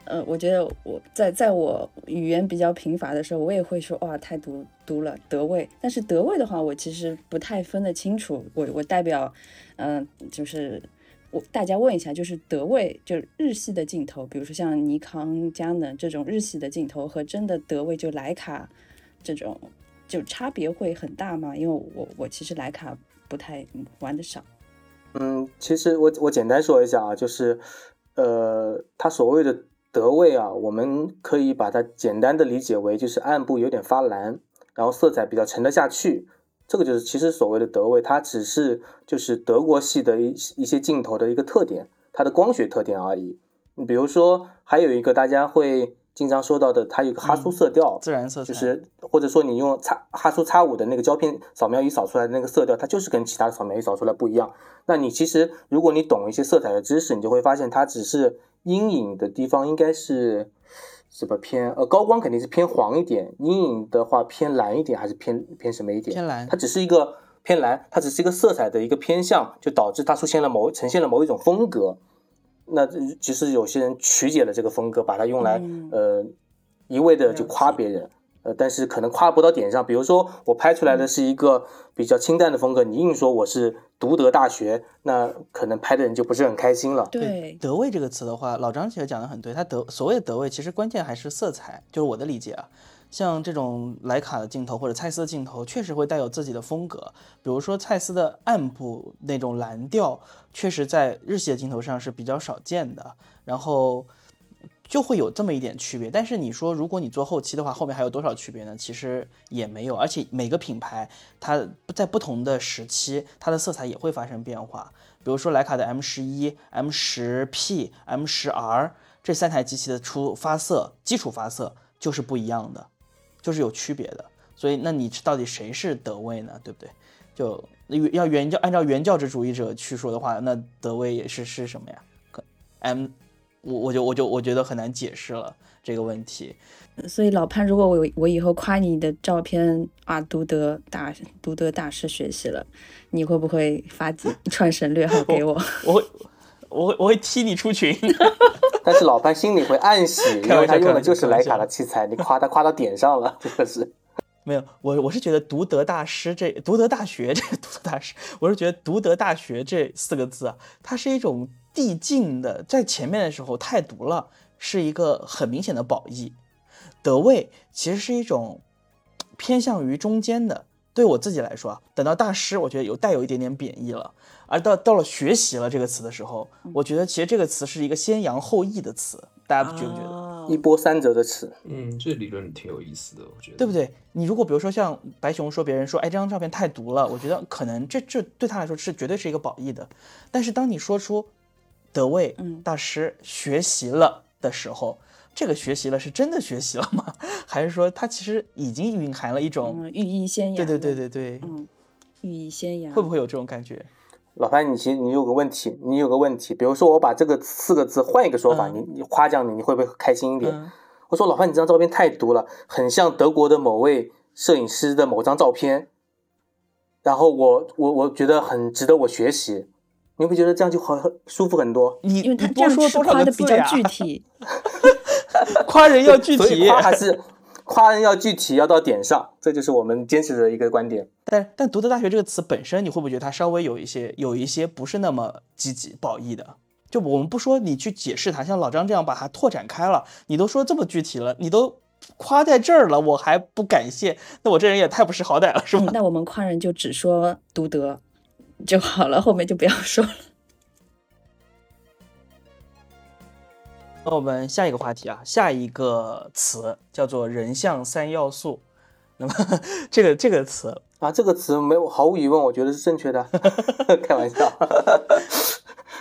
呃，我觉得我在在我语言比较贫乏的时候，我也会说哇太毒。读了德位，但是德位的话，我其实不太分得清楚。我我代表，嗯，就是我大家问一下，就是德位，就日系的镜头，比如说像尼康、佳能这种日系的镜头，和真的德位就徕卡这种，就差别会很大吗？因为我我其实徕卡不太玩的少。嗯，其实我我简单说一下啊，就是呃，它所谓的德味啊，我们可以把它简单的理解为就是暗部有点发蓝，然后色彩比较沉得下去，这个就是其实所谓的德味，它只是就是德国系的一一些镜头的一个特点，它的光学特点而已。你比如说，还有一个大家会经常说到的，它有个哈苏色调，自然色彩，就是或者说你用叉哈苏叉五的那个胶片扫描仪扫出来的那个色调，它就是跟其他的扫描仪扫出来不一样。那你其实如果你懂一些色彩的知识，你就会发现它只是阴影的地方应该是什么偏呃高光肯定是偏黄一点，阴影的话偏蓝一点还是偏偏什么一点？偏蓝。它只是一个偏蓝，它只是一个色彩的一个偏向，就导致它出现了某呈现了某一种风格。那其实有些人曲解了这个风格，把它用来呃一味的就夸别人，呃，但是可能夸不到点上。比如说我拍出来的是一个比较清淡的风格，你硬说我是独德大学，那可能拍的人就不是很开心了。对，德味这个词的话，老张其实讲的很对，他德所谓的德味，其实关键还是色彩，就是我的理解啊。像这种莱卡的镜头或者蔡司的镜头，确实会带有自己的风格。比如说蔡司的暗部那种蓝调，确实在日系的镜头上是比较少见的，然后就会有这么一点区别。但是你说，如果你做后期的话，后面还有多少区别呢？其实也没有。而且每个品牌它在不同的时期，它的色彩也会发生变化。比如说徕卡的 M 十一、M 十 P、M 十 R 这三台机器的出发色基础发色就是不一样的。就是有区别的，所以那你到底谁是德味呢？对不对？就要原教按照原教旨主义者去说的话，那德味也是是什么呀？M，我我就我就我觉得很难解释了这个问题。所以老潘，如果我我以后夸你的照片啊，独德大独德大师学习了，你会不会发几 串省略号给我？我会我会我会踢你出群。但是老潘心里会暗喜，因为他用的就是徕卡的器材，你夸他夸到点上了，真的是。没有，我我是觉得独德大师这独德大学这个独德大师，我是觉得独德大学这四个字啊，它是一种递进的，在前面的时候太毒了，是一个很明显的褒义。得位其实是一种偏向于中间的。对我自己来说啊，等到大师，我觉得有带有一点点贬义了。而到到了学习了这个词的时候，我觉得其实这个词是一个先扬后抑的词，大家觉不觉得？一波三折的词。嗯，这理论挺有意思的，我觉得。对不对？你如果比如说像白熊说别人说，哎，这张照片太毒了，我觉得可能这这对他来说是绝对是一个褒义的。但是当你说出德味大师学习了的时候，这个学习了是真的学习了吗？还是说它其实已经蕴含了一种寓意先扬？对对对对对，嗯，寓意先扬，会不会有这种感觉？老潘，你其实你有个问题，你有个问题，比如说我把这个四个字换一个说法，你你夸奖你，你会不会开心一点？我说老潘，你这张照片太毒了，很像德国的某位摄影师的某张照片，然后我我我觉得很值得我学习，你会觉得这样就好舒服很多。你因为他这样说多少的比较具体 夸人要具体，夸还是？夸人要具体，要到点上，这就是我们坚持的一个观点。但但“读德大学”这个词本身，你会不会觉得它稍微有一些有一些不是那么积极褒义的？就我们不说你去解释它，像老张这样把它拓展开了，你都说这么具体了，你都夸在这儿了，我还不感谢，那我这人也太不识好歹了，是吧？那我们夸人就只说“独德”就好了，后面就不要说了。那我们下一个话题啊，下一个词叫做人像三要素。那么这个这个词啊，这个词没有毫无疑问，我觉得是正确的。开玩笑，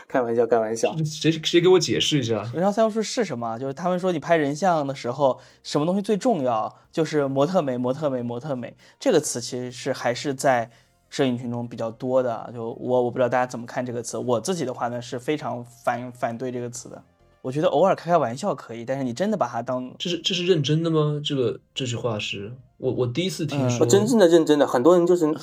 开玩笑，开玩笑。谁谁给我解释一下？人像三要素是什么？就是他们说你拍人像的时候，什么东西最重要？就是模特美，模特美，模特美。这个词其实是还是在摄影群中比较多的。就我我不知道大家怎么看这个词。我自己的话呢，是非常反反对这个词的。我觉得偶尔开开玩笑可以，但是你真的把它当这是这是认真的吗？这个这句话是我我第一次听说，真正的认真的，很多人就是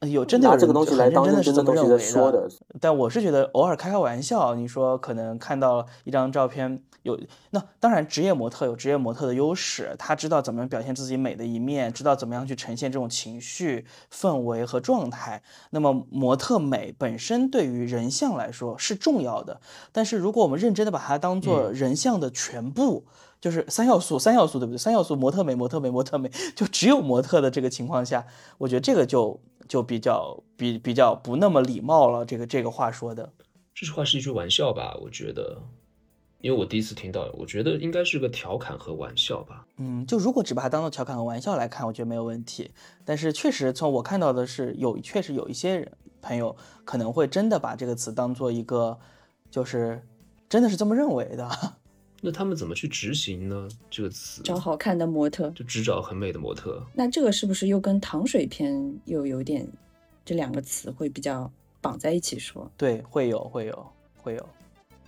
有真的拿这个东西来当真的东西在说的。但我是觉得偶尔开开玩笑，你说可能看到一张照片。有那当然，职业模特有职业模特的优势，他知道怎么样表现自己美的一面，知道怎么样去呈现这种情绪氛围和状态。那么模特美本身对于人像来说是重要的，但是如果我们认真的把它当做人像的全部，就是三要素，三要素对不对？三要素，模特美，模特美，模特美，就只有模特的这个情况下，我觉得这个就就比较比比较不那么礼貌了。这个这个话说的，这句话是一句玩笑吧？我觉得，因为我第一次听到，我觉得应该是个调侃和玩笑吧。嗯，就如果只把它当做调侃和玩笑来看，我觉得没有问题。但是确实从我看到的是，有确实有一些人朋友可能会真的把这个词当做一个，就是真的是这么认为的。那他们怎么去执行呢？这个词找好看的模特，就只找很美的模特。那这个是不是又跟糖水片又有点，这两个词会比较绑在一起说？对，会有，会有，会有。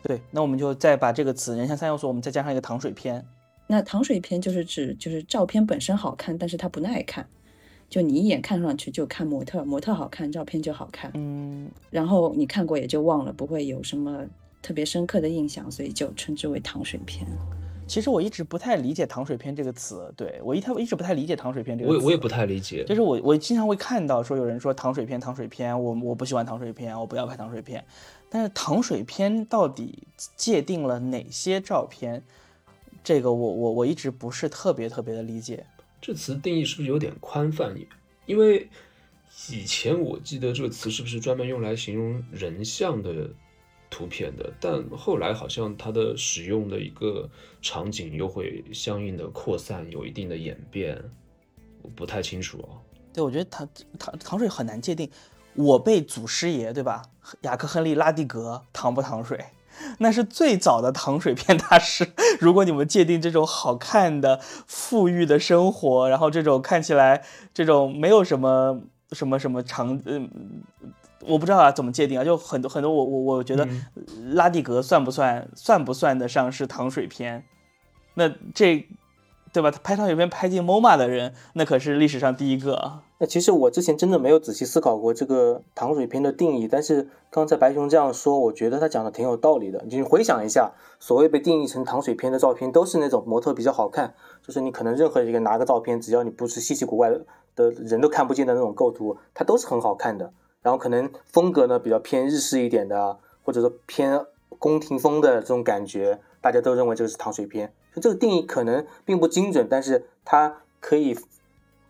对，那我们就再把这个词“人像三要素”，我们再加上一个糖水片。那糖水片就是指就是照片本身好看，但是它不耐看，就你一眼看上去就看模特，模特好看，照片就好看。嗯，然后你看过也就忘了，不会有什么。特别深刻的印象，所以就称之为糖水片。其实我一直不太理解“糖水片”这个词，对我一太我一直不太理解“糖水片”这个词。我我也不太理解，就是我我经常会看到说有人说“糖水片”“糖水片”，我我不喜欢糖水片，我不要拍糖水片。但是“糖水片”到底界定了哪些照片？这个我我我一直不是特别特别的理解。这词定义是不是有点宽泛？因为以前我记得这个词是不是专门用来形容人像的？图片的，但后来好像它的使用的一个场景又会相应的扩散，有一定的演变，我不太清楚哦。对，我觉得糖糖糖水很难界定。我辈祖师爷对吧？雅克·亨利·拉蒂格糖不糖水？那是最早的糖水片大师。如果你们界定这种好看的、富裕的生活，然后这种看起来这种没有什么什么什么长嗯。我不知道啊，怎么界定啊？就很多很多，我我我觉得拉蒂格算不算算不算得上是糖水片？那这对吧？拍糖水片拍进 MoMA 的人，那可是历史上第一个。那其实我之前真的没有仔细思考过这个糖水片的定义，但是刚才白熊这样说，我觉得他讲的挺有道理的。你回想一下，所谓被定义成糖水片的照片，都是那种模特比较好看，就是你可能任何一个拿个照片，只要你不是稀奇古怪的人都看不见的那种构图，它都是很好看的。然后可能风格呢比较偏日式一点的，或者说偏宫廷风的这种感觉，大家都认为这个是糖水片。就这个定义可能并不精准，但是它可以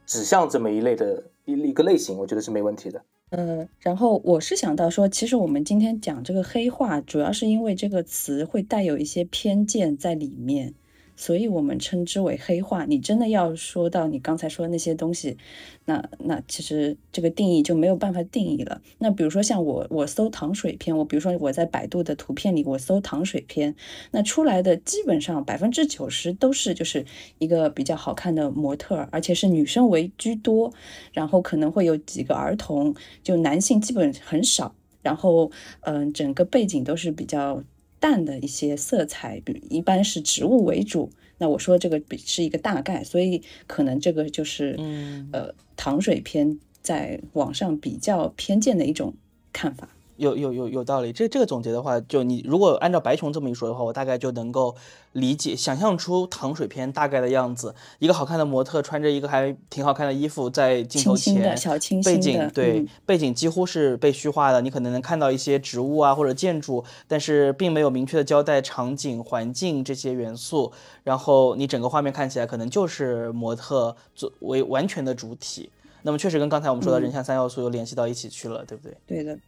指向这么一类的一一个类型，我觉得是没问题的。呃，然后我是想到说，其实我们今天讲这个黑化，主要是因为这个词会带有一些偏见在里面。所以我们称之为黑化。你真的要说到你刚才说的那些东西，那那其实这个定义就没有办法定义了。那比如说像我我搜糖水片，我比如说我在百度的图片里我搜糖水片，那出来的基本上百分之九十都是就是一个比较好看的模特，而且是女生为居多，然后可能会有几个儿童，就男性基本很少。然后嗯，整个背景都是比较。淡的一些色彩，比一般是植物为主。那我说这个是一个大概，所以可能这个就是，嗯，呃，糖水片在网上比较偏见的一种看法。有有有有道理，这这个总结的话，就你如果按照白熊这么一说的话，我大概就能够理解、想象出糖水片大概的样子。一个好看的模特穿着一个还挺好看的衣服在镜头前小清，背景对背景几乎是被虚化的，你可能能看到一些植物啊或者建筑，但是并没有明确的交代场景、环境这些元素。然后你整个画面看起来可能就是模特作为完全的主体。那么确实跟刚才我们说的人像三要素又联系到一起去了，对不对？对的。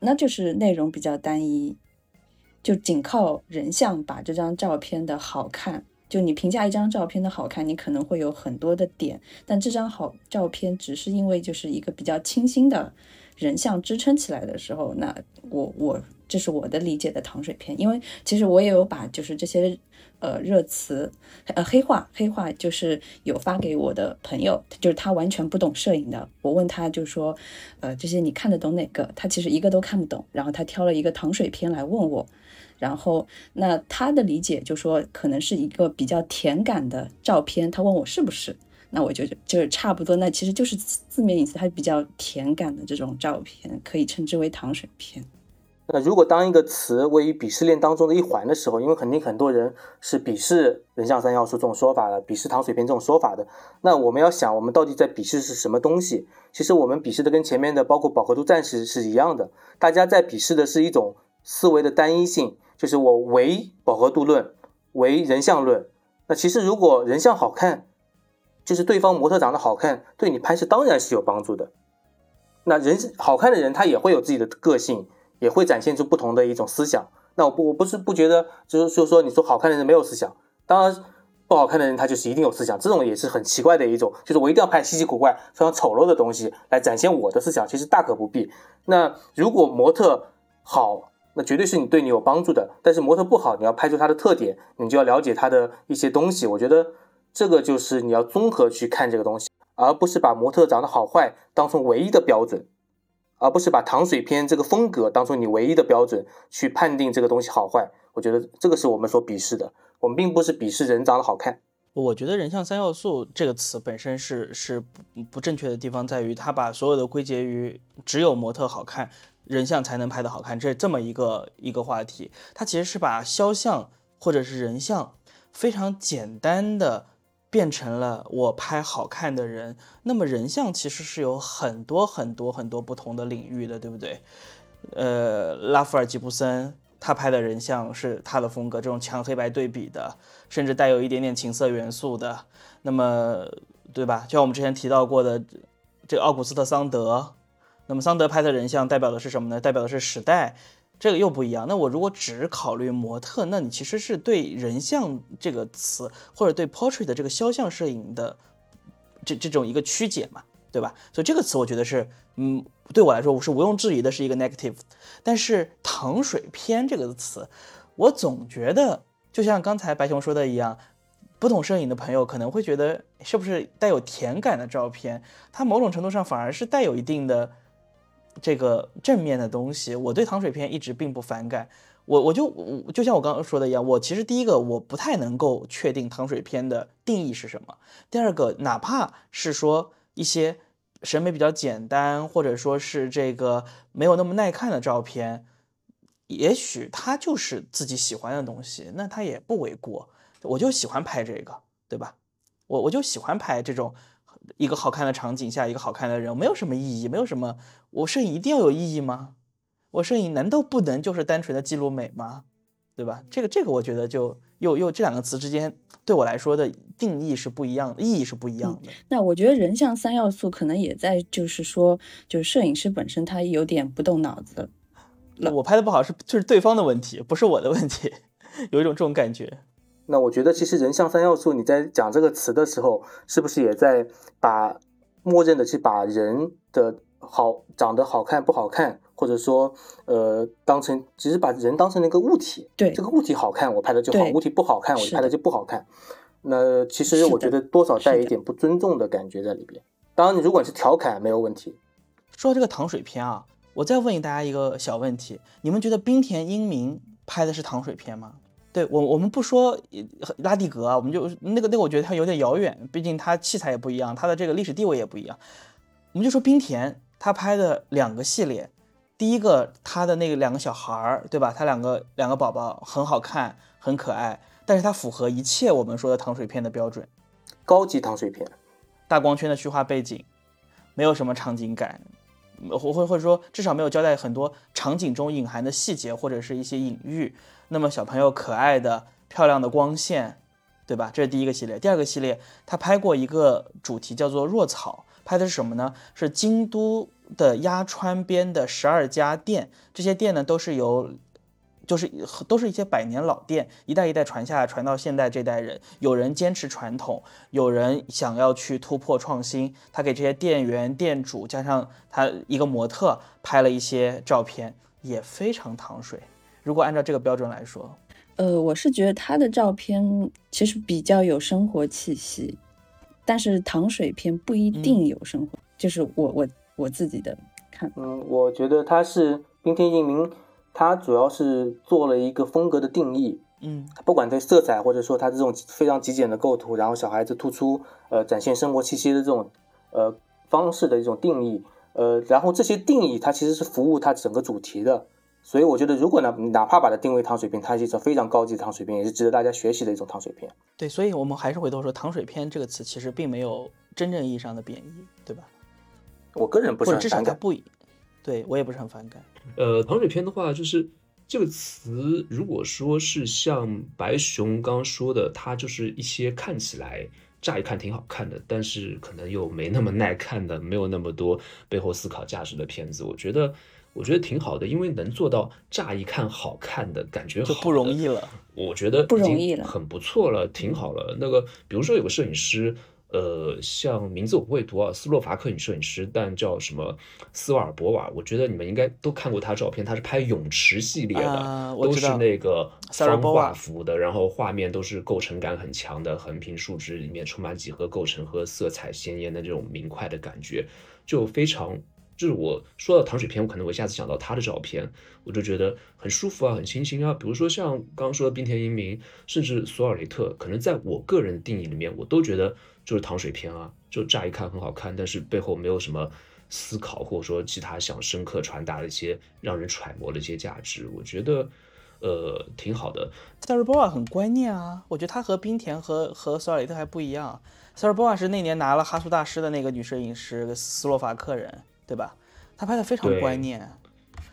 那就是内容比较单一，就仅靠人像把这张照片的好看，就你评价一张照片的好看，你可能会有很多的点，但这张好照片只是因为就是一个比较清新的人像支撑起来的时候，那我我这是我的理解的糖水片，因为其实我也有把就是这些。呃，热词，呃，黑化，黑化就是有发给我的朋友，就是他完全不懂摄影的。我问他，就说，呃，这些你看得懂哪个？他其实一个都看不懂。然后他挑了一个糖水片来问我，然后那他的理解就说可能是一个比较甜感的照片。他问我是不是？那我就就是差不多。那其实就是字面意思，它比较甜感的这种照片，可以称之为糖水片。那如果当一个词位于鄙视链当中的一环的时候，因为肯定很多人是鄙视人像三要素这种说法的，鄙视糖水片这种说法的。那我们要想，我们到底在鄙视是什么东西？其实我们鄙视的跟前面的包括饱和度战时是一样的，大家在鄙视的是一种思维的单一性，就是我唯饱和度论，唯人像论。那其实如果人像好看，就是对方模特长得好看，对你拍摄当然是有帮助的。那人好看的人，他也会有自己的个性，也会展现出不同的一种思想。那我不我不是不觉得，就是就是说你说好看的人没有思想，当然不好看的人他就是一定有思想，这种也是很奇怪的一种，就是我一定要拍稀奇古怪、非常丑陋的东西来展现我的思想，其实大可不必。那如果模特好，那绝对是你对你有帮助的。但是模特不好，你要拍出他的特点，你就要了解他的一些东西。我觉得这个就是你要综合去看这个东西，而不是把模特长得好坏当成唯一的标准，而不是把糖水片这个风格当做你唯一的标准去判定这个东西好坏。我觉得这个是我们所鄙视的。我们并不是鄙视人长得好看。我觉得“人像三要素”这个词本身是是不不正确的地方在于，它把所有的归结于只有模特好看。人像才能拍得好看，这这么一个一个话题，它其实是把肖像或者是人像非常简单的变成了我拍好看的人。那么人像其实是有很多很多很多不同的领域的，对不对？呃，拉弗尔吉布森他拍的人像是他的风格，这种强黑白对比的，甚至带有一点点情色元素的。那么，对吧？就像我们之前提到过的，这个奥古斯特桑德。那么桑德拍的人像代表的是什么呢？代表的是时代，这个又不一样。那我如果只考虑模特，那你其实是对人像这个词，或者对 portrait 的这个肖像摄影的这这种一个曲解嘛，对吧？所以这个词我觉得是，嗯，对我来说我是毋庸置疑的是一个 negative。但是糖水片这个词，我总觉得就像刚才白熊说的一样，不懂摄影的朋友可能会觉得是不是带有甜感的照片，它某种程度上反而是带有一定的。这个正面的东西，我对糖水片一直并不反感。我我就就像我刚刚说的一样，我其实第一个我不太能够确定糖水片的定义是什么。第二个，哪怕是说一些审美比较简单，或者说是这个没有那么耐看的照片，也许他就是自己喜欢的东西，那他也不为过。我就喜欢拍这个，对吧？我我就喜欢拍这种。一个好看的场景下，一个好看的人，没有什么意义，没有什么。我摄影一定要有意义吗？我摄影难道不能就是单纯的记录美吗？对吧？这个这个，我觉得就又又这两个词之间对我来说的定义是不一样的，意义是不一样的。那我觉得人像三要素可能也在，就是说，就是摄影师本身他有点不动脑子。我拍的不好是就是对方的问题，不是我的问题，有一种这种感觉。那我觉得，其实人像三要素，你在讲这个词的时候，是不是也在把默认的去把人的好长得好看不好看，或者说呃当成只是把人当成了一个物体，对这个物体好看我拍的就好，物体不好看我拍的就不好看。那其实我觉得多少带一点不尊重的感觉在里边。当然，你如果是调侃没有问题。说到这个糖水片啊，我再问大家一个小问题：你们觉得冰田英明拍的是糖水片吗？对我，我们不说拉蒂格啊，我们就那个那个，我觉得他有点遥远，毕竟他器材也不一样，他的这个历史地位也不一样。我们就说冰田，他拍的两个系列，第一个他的那个两个小孩儿，对吧？他两个两个宝宝很好看，很可爱，但是它符合一切我们说的糖水片的标准，高级糖水片，大光圈的虚化背景，没有什么场景感，或或或者说至少没有交代很多场景中隐含的细节或者是一些隐喻。那么小朋友可爱的、漂亮的光线，对吧？这是第一个系列。第二个系列，他拍过一个主题叫做“弱草”，拍的是什么呢？是京都的鸭川边的十二家店，这些店呢都是由，就是都是一些百年老店，一代一代传下来，传到现在这代人。有人坚持传统，有人想要去突破创新。他给这些店员、店主加上他一个模特拍了一些照片，也非常糖水。如果按照这个标准来说，呃，我是觉得他的照片其实比较有生活气息，但是糖水片不一定有生活，就是我我我自己的看。嗯，我觉得他是冰天一明，他主要是做了一个风格的定义。嗯，不管对色彩，或者说他这种非常极简的构图，然后小孩子突出，呃，展现生活气息的这种呃方式的一种定义，呃，然后这些定义它其实是服务它整个主题的。所以我觉得，如果呢，哪怕把它定位糖水片，它是一种非常高级的糖水片，也是值得大家学习的一种糖水片。对，所以我们还是回头说，糖水片这个词其实并没有真正意义上的贬义，对吧？我个人不是很反感，不，对我也不是很反感。呃，糖水片的话，就是这个词如果说是像白熊刚刚说的，它就是一些看起来乍一看挺好看的，但是可能又没那么耐看的，没有那么多背后思考价值的片子，我觉得我觉得挺好的，因为能做到乍一看好看的感觉就不容易了。我觉得不容易了，很不错了，挺好了。那个比如说有个摄影师。呃，像名字我不会读啊，斯洛伐克女摄影师，但叫什么斯瓦尔博瓦，我觉得你们应该都看过她照片，她是拍泳池系列的，都是那个方画幅的，然后画面都是构成感很强的横平竖直，里面充满几何构成和色彩鲜艳的这种明快的感觉，就非常。就是我说到糖水片，我可能我一下子想到他的照片，我就觉得很舒服啊，很清新啊。比如说像刚刚说的冰田英明，甚至索尔雷特，可能在我个人的定义里面，我都觉得就是糖水片啊，就乍一看很好看，但是背后没有什么思考，或者说其他想深刻传达的一些让人揣摩的一些价值，我觉得呃挺好的。塞尔波瓦很观念啊，我觉得他和冰田和和索尔雷特还不一样。塞尔波瓦是那年拿了哈苏大师的那个女摄影师，斯洛伐克人。对吧？他拍的非常观念，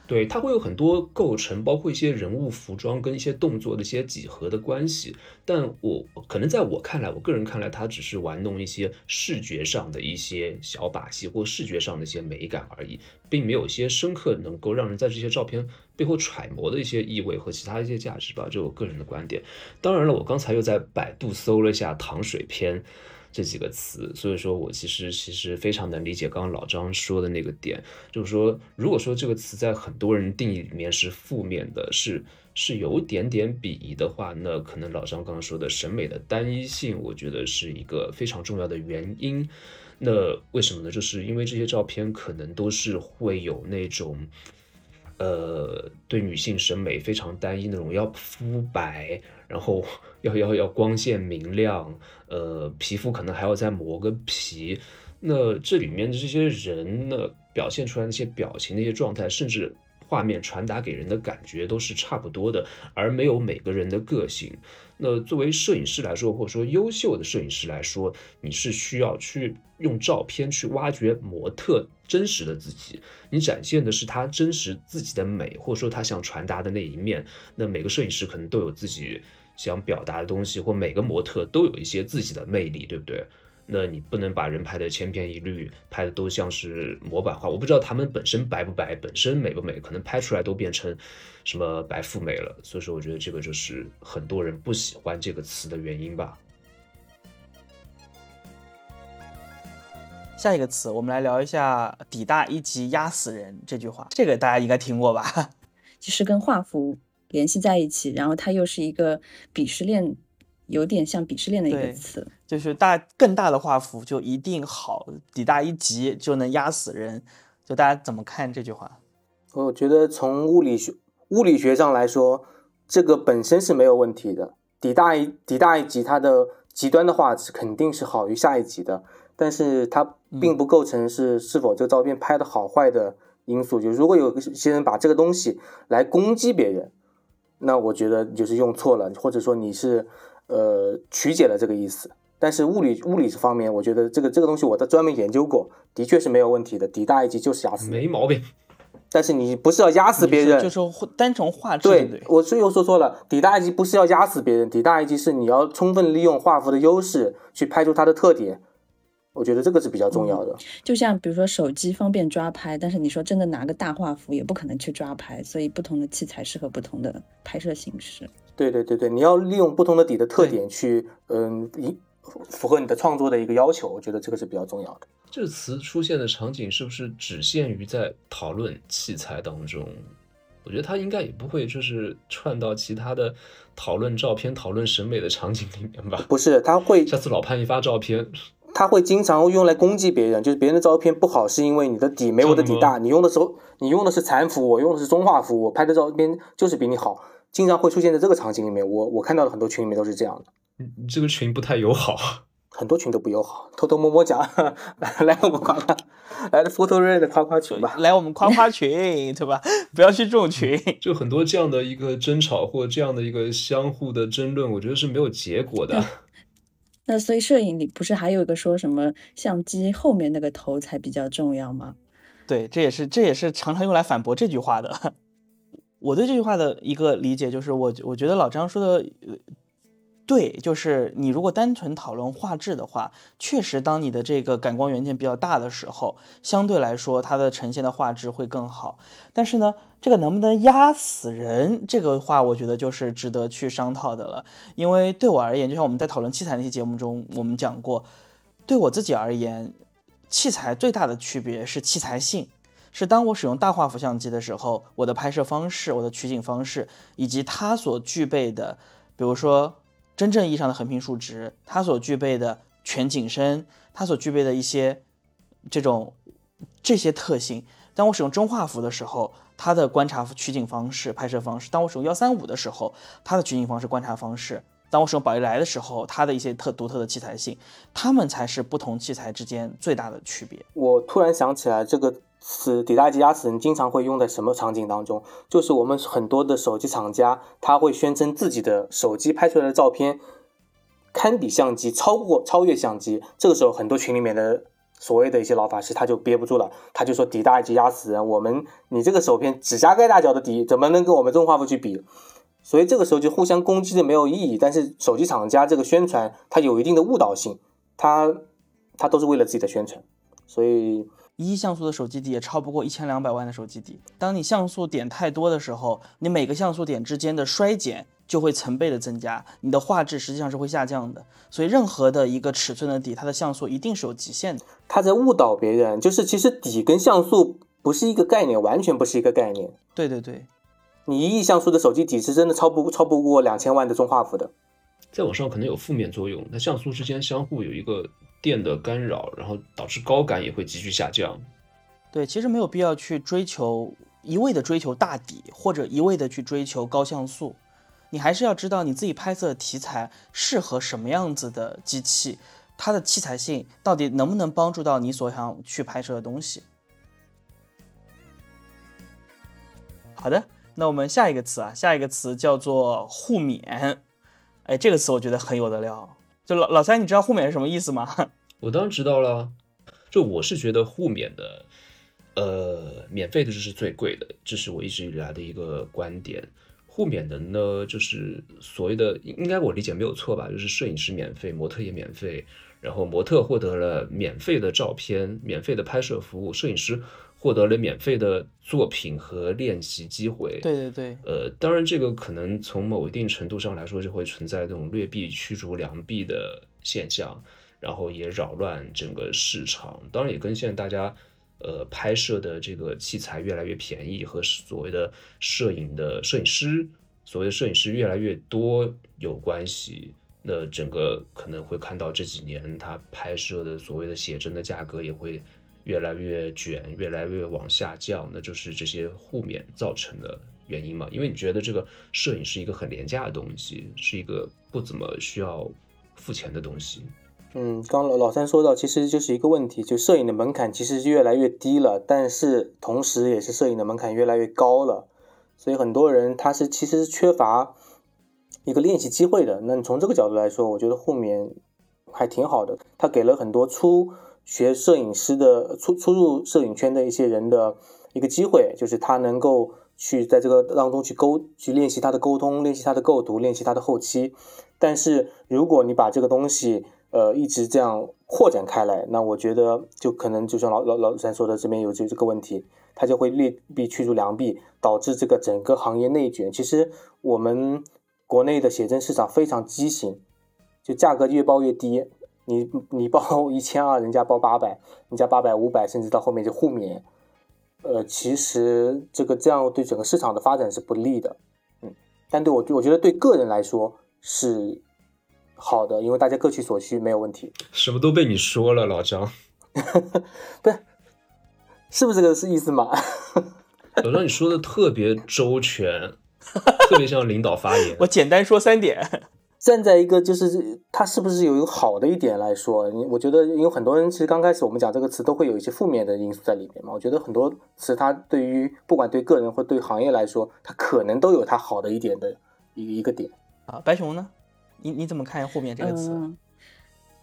对他会有很多构成，包括一些人物服装跟一些动作的一些几何的关系。但我可能在我看来，我个人看来，他只是玩弄一些视觉上的一些小把戏，或视觉上的一些美感而已，并没有一些深刻能够让人在这些照片背后揣摩的一些意味和其他一些价值吧。就我个人的观点。当然了，我刚才又在百度搜了一下糖水片。这几个词，所以说我其实其实非常能理解刚刚老张说的那个点，就是说，如果说这个词在很多人定义里面是负面的，是是有点点鄙夷的话，那可能老张刚刚说的审美的单一性，我觉得是一个非常重要的原因。那为什么呢？就是因为这些照片可能都是会有那种。呃，对女性审美非常单一那种，要肤白，然后 要要要光线明亮，呃，皮肤可能还要再磨个皮。那这里面的这些人呢，表现出来那些表情、那些状态，甚至画面传达给人的感觉都是差不多的，而没有每个人的个性。那作为摄影师来说，或者说优秀的摄影师来说，你是需要去用照片去挖掘模特真实的自己，你展现的是他真实自己的美，或者说他想传达的那一面。那每个摄影师可能都有自己想表达的东西，或每个模特都有一些自己的魅力，对不对？那你不能把人拍的千篇一律，拍的都像是模板化。我不知道他们本身白不白，本身美不美，可能拍出来都变成什么白富美了。所以说，我觉得这个就是很多人不喜欢这个词的原因吧。下一个词，我们来聊一下“底大一级压死人”这句话，这个大家应该听过吧？其实跟画幅联系在一起，然后它又是一个鄙视链。有点像鄙视链的一个词，就是大更大的画幅就一定好，底大一级就能压死人。就大家怎么看这句话？我觉得从物理学物理学上来说，这个本身是没有问题的。底大一底大一级，它的极端的画质肯定是好于下一级的，但是它并不构成是是否这个照片拍的好坏的因素。就如果有些人把这个东西来攻击别人，那我觉得就是用错了，或者说你是。呃，曲解了这个意思，但是物理物理这方面，我觉得这个这个东西我在专门研究过，的确是没有问题的。底大一级就是压死，没毛病。但是你不是要压死别人，就是单纯画质。对，我是又说错了。底大一级不是要压死别人，底大一级是你要充分利用画幅的优势去拍出它的特点。我觉得这个是比较重要的。就像比如说手机方便抓拍，但是你说真的拿个大画幅也不可能去抓拍，所以不同的器材适合不同的拍摄形式。对对对对，你要利用不同的底的特点去，嗯，一符合你的创作的一个要求，我觉得这个是比较重要的。这个词出现的场景是不是只限于在讨论器材当中？我觉得它应该也不会就是串到其他的讨论照片、讨论审美的场景里面吧？不是，他会 下次老潘一发照片，他会经常用来攻击别人，就是别人的照片不好是因为你的底没我的底大，你用的时候你用的是残幅，我用的是中画幅，我拍的照片就是比你好。经常会出现在这个场景里面，我我看到的很多群里面都是这样的。嗯，这个群不太友好，很多群都不友好，偷偷摸摸讲，来我们夸夸，来 photo red 的夸夸群吧，来我们夸夸群，对吧？不要去这种群，就很多这样的一个争吵或这样的一个相互的争论，我觉得是没有结果的。那所以摄影里不是还有一个说什么相机后面那个头才比较重要吗？对，这也是这也是常常用来反驳这句话的。我对这句话的一个理解就是，我我觉得老张说的。对，就是你如果单纯讨论画质的话，确实，当你的这个感光元件比较大的时候，相对来说它的呈现的画质会更好。但是呢，这个能不能压死人，这个话我觉得就是值得去商讨的了。因为对我而言，就像我们在讨论器材那些节目中，我们讲过，对我自己而言，器材最大的区别是器材性，是当我使用大画幅相机的时候，我的拍摄方式、我的取景方式，以及它所具备的，比如说。真正意义上的横屏竖直，它所具备的全景深，它所具备的一些这种这些特性，当我使用中画幅的时候，它的观察取景方式、拍摄方式；当我使用幺三五的时候，它的取景方式、观察方式；当我使用宝丽来的时候，它的一些特独特的器材性，它们才是不同器材之间最大的区别。我突然想起来这个。是底大机压死人经常会用在什么场景当中？就是我们很多的手机厂家，他会宣称自己的手机拍出来的照片堪比相机，超过超越相机。这个时候，很多群里面的所谓的一些老法师他就憋不住了，他就说底大机压死人。我们你这个手片指甲盖大小的底，怎么能跟我们中画幅去比？所以这个时候就互相攻击的没有意义。但是手机厂家这个宣传，它有一定的误导性，它它都是为了自己的宣传，所以。一亿像素的手机底也超不过一千两百万的手机底。当你像素点太多的时候，你每个像素点之间的衰减就会成倍的增加，你的画质实际上是会下降的。所以任何的一个尺寸的底，它的像素一定是有极限的。他在误导别人，就是其实底跟像素不是一个概念，完全不是一个概念。对对对，你一亿像素的手机底是真的超不超不过两千万的中画幅的。在网上可能有负面作用，那像素之间相互有一个。电的干扰，然后导致高感也会急剧下降。对，其实没有必要去追求一味的追求大底，或者一味的去追求高像素。你还是要知道你自己拍摄的题材适合什么样子的机器，它的器材性到底能不能帮助到你所想去拍摄的东西。好的，那我们下一个词啊，下一个词叫做互勉。哎，这个词我觉得很有的聊。就老老三，你知道互免是什么意思吗？我当然知道了。就我是觉得互免的，呃，免费的就是最贵的，这是我一直以来的一个观点。互免的呢，就是所谓的，应该我理解没有错吧？就是摄影师免费，模特也免费，然后模特获得了免费的照片、免费的拍摄服务，摄影师。获得了免费的作品和练习机会。对对对，呃，当然这个可能从某一定程度上来说，就会存在这种劣币驱逐良币的现象，然后也扰乱整个市场。当然也跟现在大家呃拍摄的这个器材越来越便宜和所谓的摄影的摄影师，所谓的摄影师越来越多有关系。那整个可能会看到这几年他拍摄的所谓的写真的价格也会。越来越卷，越来越往下降，那就是这些互免造成的原因嘛？因为你觉得这个摄影是一个很廉价的东西，是一个不怎么需要付钱的东西。嗯，刚老老三说到，其实就是一个问题，就摄影的门槛其实越来越低了，但是同时也是摄影的门槛越来越高了，所以很多人他是其实是缺乏一个练习机会的。那你从这个角度来说，我觉得互免还挺好的，他给了很多初。学摄影师的初初入摄影圈的一些人的一个机会，就是他能够去在这个当中去沟去练习他的沟通，练习他的构图，练习他的后期。但是如果你把这个东西呃一直这样扩展开来，那我觉得就可能就像老老老三说的，这边有这这个问题，它就会劣币驱逐良币，导致这个整个行业内卷。其实我们国内的写真市场非常畸形，就价格越报越低。你你报一千二，人家报八百，人家八百五百，甚至到后面就互免，呃，其实这个这样对整个市场的发展是不利的，嗯，但对我我觉得对个人来说是好的，因为大家各取所需没有问题。什么都被你说了，老张，不是，是不是这个是意思吗？老张，你说的特别周全，特别像领导发言。我简单说三点。站在一个就是它是不是有一个好的一点来说，你我觉得因为很多人其实刚开始我们讲这个词都会有一些负面的因素在里面嘛。我觉得很多词它对于不管对个人或对行业来说，它可能都有它好的一点的一一个点啊。白熊呢？你你怎么看“后面”这个词？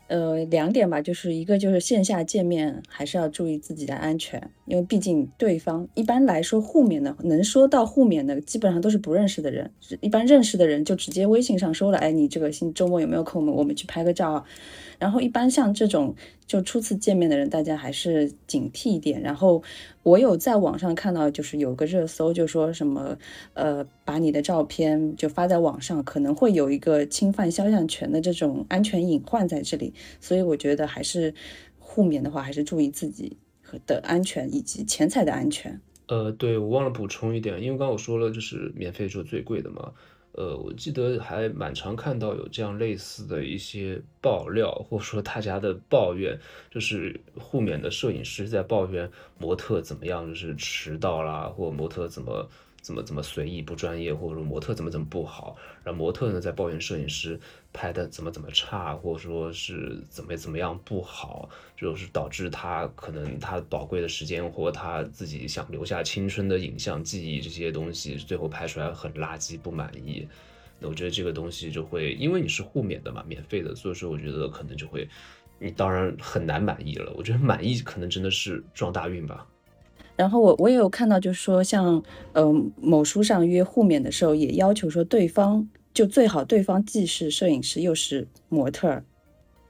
呃，两点吧，就是一个就是线下见面还是要注意自己的安全，因为毕竟对方一般来说互免的能说到互免的，基本上都是不认识的人，一般认识的人就直接微信上说了，哎，你这个星周末有没有空？我们我们去拍个照啊。然后一般像这种就初次见面的人，大家还是警惕一点。然后我有在网上看到，就是有个热搜，就说什么呃，把你的照片就发在网上，可能会有一个侵犯肖像权的这种安全隐患在这里。所以我觉得还是互免的话，还是注意自己的安全以及钱财的安全。呃，对我忘了补充一点，因为刚刚我说了，就是免费是最贵的嘛。呃，我记得还蛮常看到有这样类似的一些爆料，或者说大家的抱怨，就是互免的摄影师在抱怨模特怎么样，就是迟到啦，或模特怎么。怎么怎么随意不专业，或者说模特怎么怎么不好，然后模特呢在抱怨摄影师拍的怎么怎么差，或者说是怎么怎么样不好，就是导致他可能他宝贵的时间或他自己想留下青春的影像记忆这些东西，最后拍出来很垃圾不满意。那我觉得这个东西就会因为你是互免的嘛，免费的，所以说我觉得可能就会你当然很难满意了。我觉得满意可能真的是撞大运吧。然后我我也有看到，就是说像嗯某书上约互免的时候，也要求说对方就最好对方既是摄影师又是模特儿，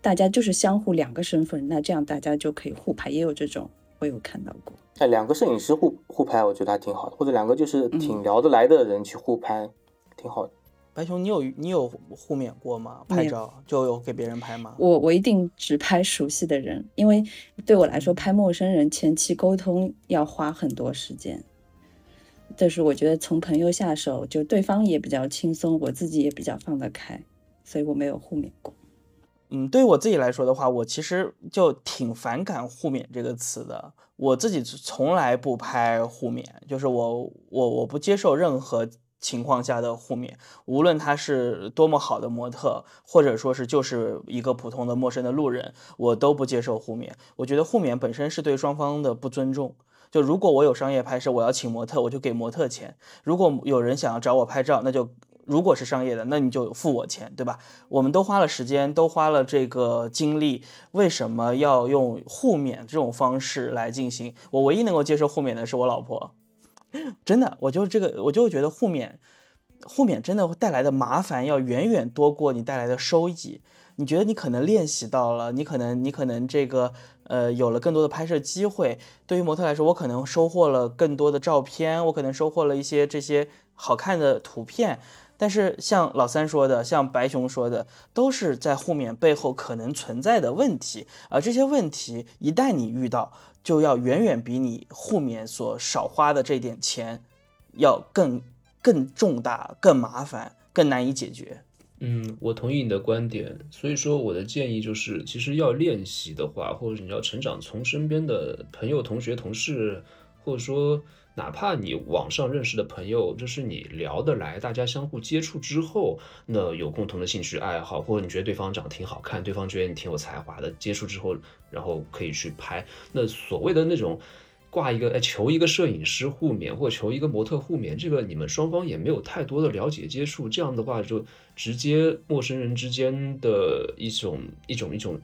大家就是相互两个身份，那这样大家就可以互拍，也有这种我有看到过。哎，两个摄影师互互拍，我觉得还挺好的，或者两个就是挺聊得来的人去互拍，挺好的。白熊，你有你有互免过吗？拍照就有给别人拍吗？我我一定只拍熟悉的人，因为对我来说拍陌生人前期沟通要花很多时间。但是我觉得从朋友下手，就对方也比较轻松，我自己也比较放得开，所以我没有互免过。嗯，对于我自己来说的话，我其实就挺反感“互免”这个词的。我自己从来不拍互免，就是我我我不接受任何。情况下的互免，无论他是多么好的模特，或者说是就是一个普通的陌生的路人，我都不接受互免。我觉得互免本身是对双方的不尊重。就如果我有商业拍摄，我要请模特，我就给模特钱；如果有人想要找我拍照，那就如果是商业的，那你就付我钱，对吧？我们都花了时间，都花了这个精力，为什么要用互免这种方式来进行？我唯一能够接受互免的是我老婆。真的，我就这个，我就觉得互免，互免真的会带来的麻烦要远远多过你带来的收益。你觉得你可能练习到了，你可能你可能这个呃有了更多的拍摄机会。对于模特来说，我可能收获了更多的照片，我可能收获了一些这些好看的图片。但是像老三说的，像白熊说的，都是在互免背后可能存在的问题。而这些问题一旦你遇到，就要远远比你互免所少花的这点钱，要更更重大、更麻烦、更难以解决。嗯，我同意你的观点。所以说，我的建议就是，其实要练习的话，或者你要成长，从身边的朋友、同学、同事，或者说哪怕你网上认识的朋友，就是你聊得来，大家相互接触之后，那有共同的兴趣爱好，或者你觉得对方长得挺好看，对方觉得你挺有才华的，接触之后。然后可以去拍，那所谓的那种挂一个哎求一个摄影师互免或求一个模特互免，这个你们双方也没有太多的了解接触，这样的话就直接陌生人之间的一种一种一种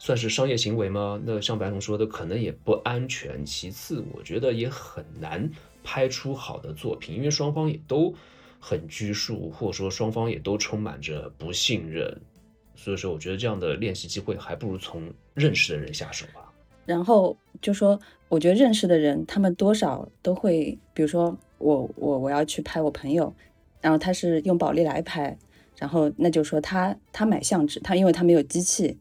算是商业行为吗？那像白龙说的，可能也不安全。其次，我觉得也很难拍出好的作品，因为双方也都很拘束，或者说双方也都充满着不信任。所以说，我觉得这样的练习机会还不如从认识的人下手吧。然后就说，我觉得认识的人，他们多少都会，比如说我我我要去拍我朋友，然后他是用宝丽来拍，然后那就说他他买相纸，他因为他没有机器，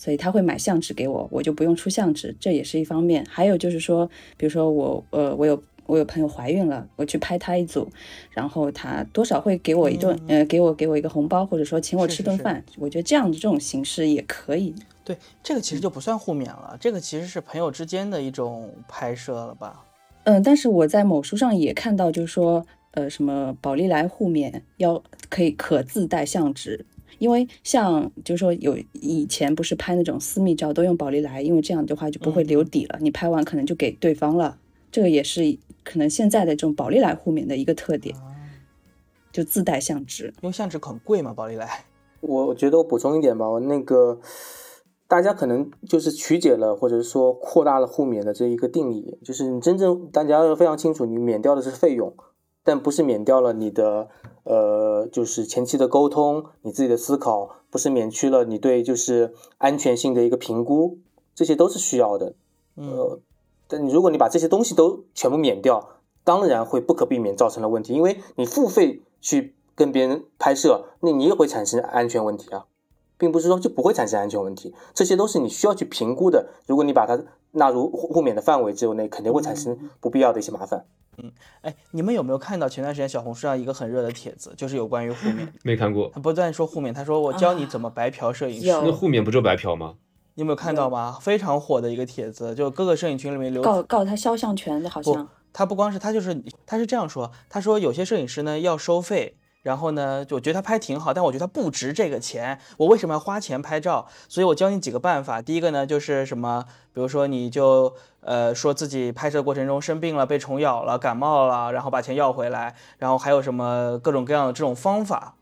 所以他会买相纸给我，我就不用出相纸，这也是一方面。还有就是说，比如说我呃我有。我有朋友怀孕了，我去拍她一组，然后他多少会给我一顿，呃，给我给我一个红包，或者说请我吃顿饭。我觉得这样的这种形式也可以。对，这个其实就不算互免了，这个其实是朋友之间的一种拍摄了吧？嗯，但是我在某书上也看到，就是说，呃，什么宝丽来互免要可以可自带相纸，因为像就是说有以前不是拍那种私密照都用宝丽来，因为这样的话就不会留底了，你拍完可能就给对方了，这个也是。可能现在的这种宝丽来互免的一个特点，就自带相纸，因为相纸很贵嘛，宝丽来。我觉得我补充一点吧，我那个大家可能就是曲解了，或者说扩大了互免的这一个定义，就是你真正大家要非常清楚，你免掉的是费用，但不是免掉了你的呃，就是前期的沟通，你自己的思考，不是免去了你对就是安全性的一个评估，这些都是需要的。呃，但如果你把这些东西都全部免掉，当然会不可避免造成了问题，因为你付费去跟别人拍摄，那你也会产生安全问题啊，并不是说就不会产生安全问题，这些都是你需要去评估的。如果你把它纳入互互免的范围之内，肯定会产生不必要的一些麻烦。嗯，哎，你们有没有看到前段时间小红书上一个很热的帖子，就是有关于互免？没看过。他不断说互免，他说我教你怎么白嫖摄影师。有那互免不就白嫖吗？你有没有看到吗？非常火的一个帖子，就各个摄影群里面流告告他肖像权的，好像，他不光是他就是他是这样说，他说有些摄影师呢要收费，然后呢，就我觉得他拍挺好，但我觉得他不值这个钱，我为什么要花钱拍照？所以我教你几个办法。第一个呢就是什么，比如说你就呃说自己拍摄过程中生病了，被虫咬了，感冒了，然后把钱要回来，然后还有什么各种各样的这种方法。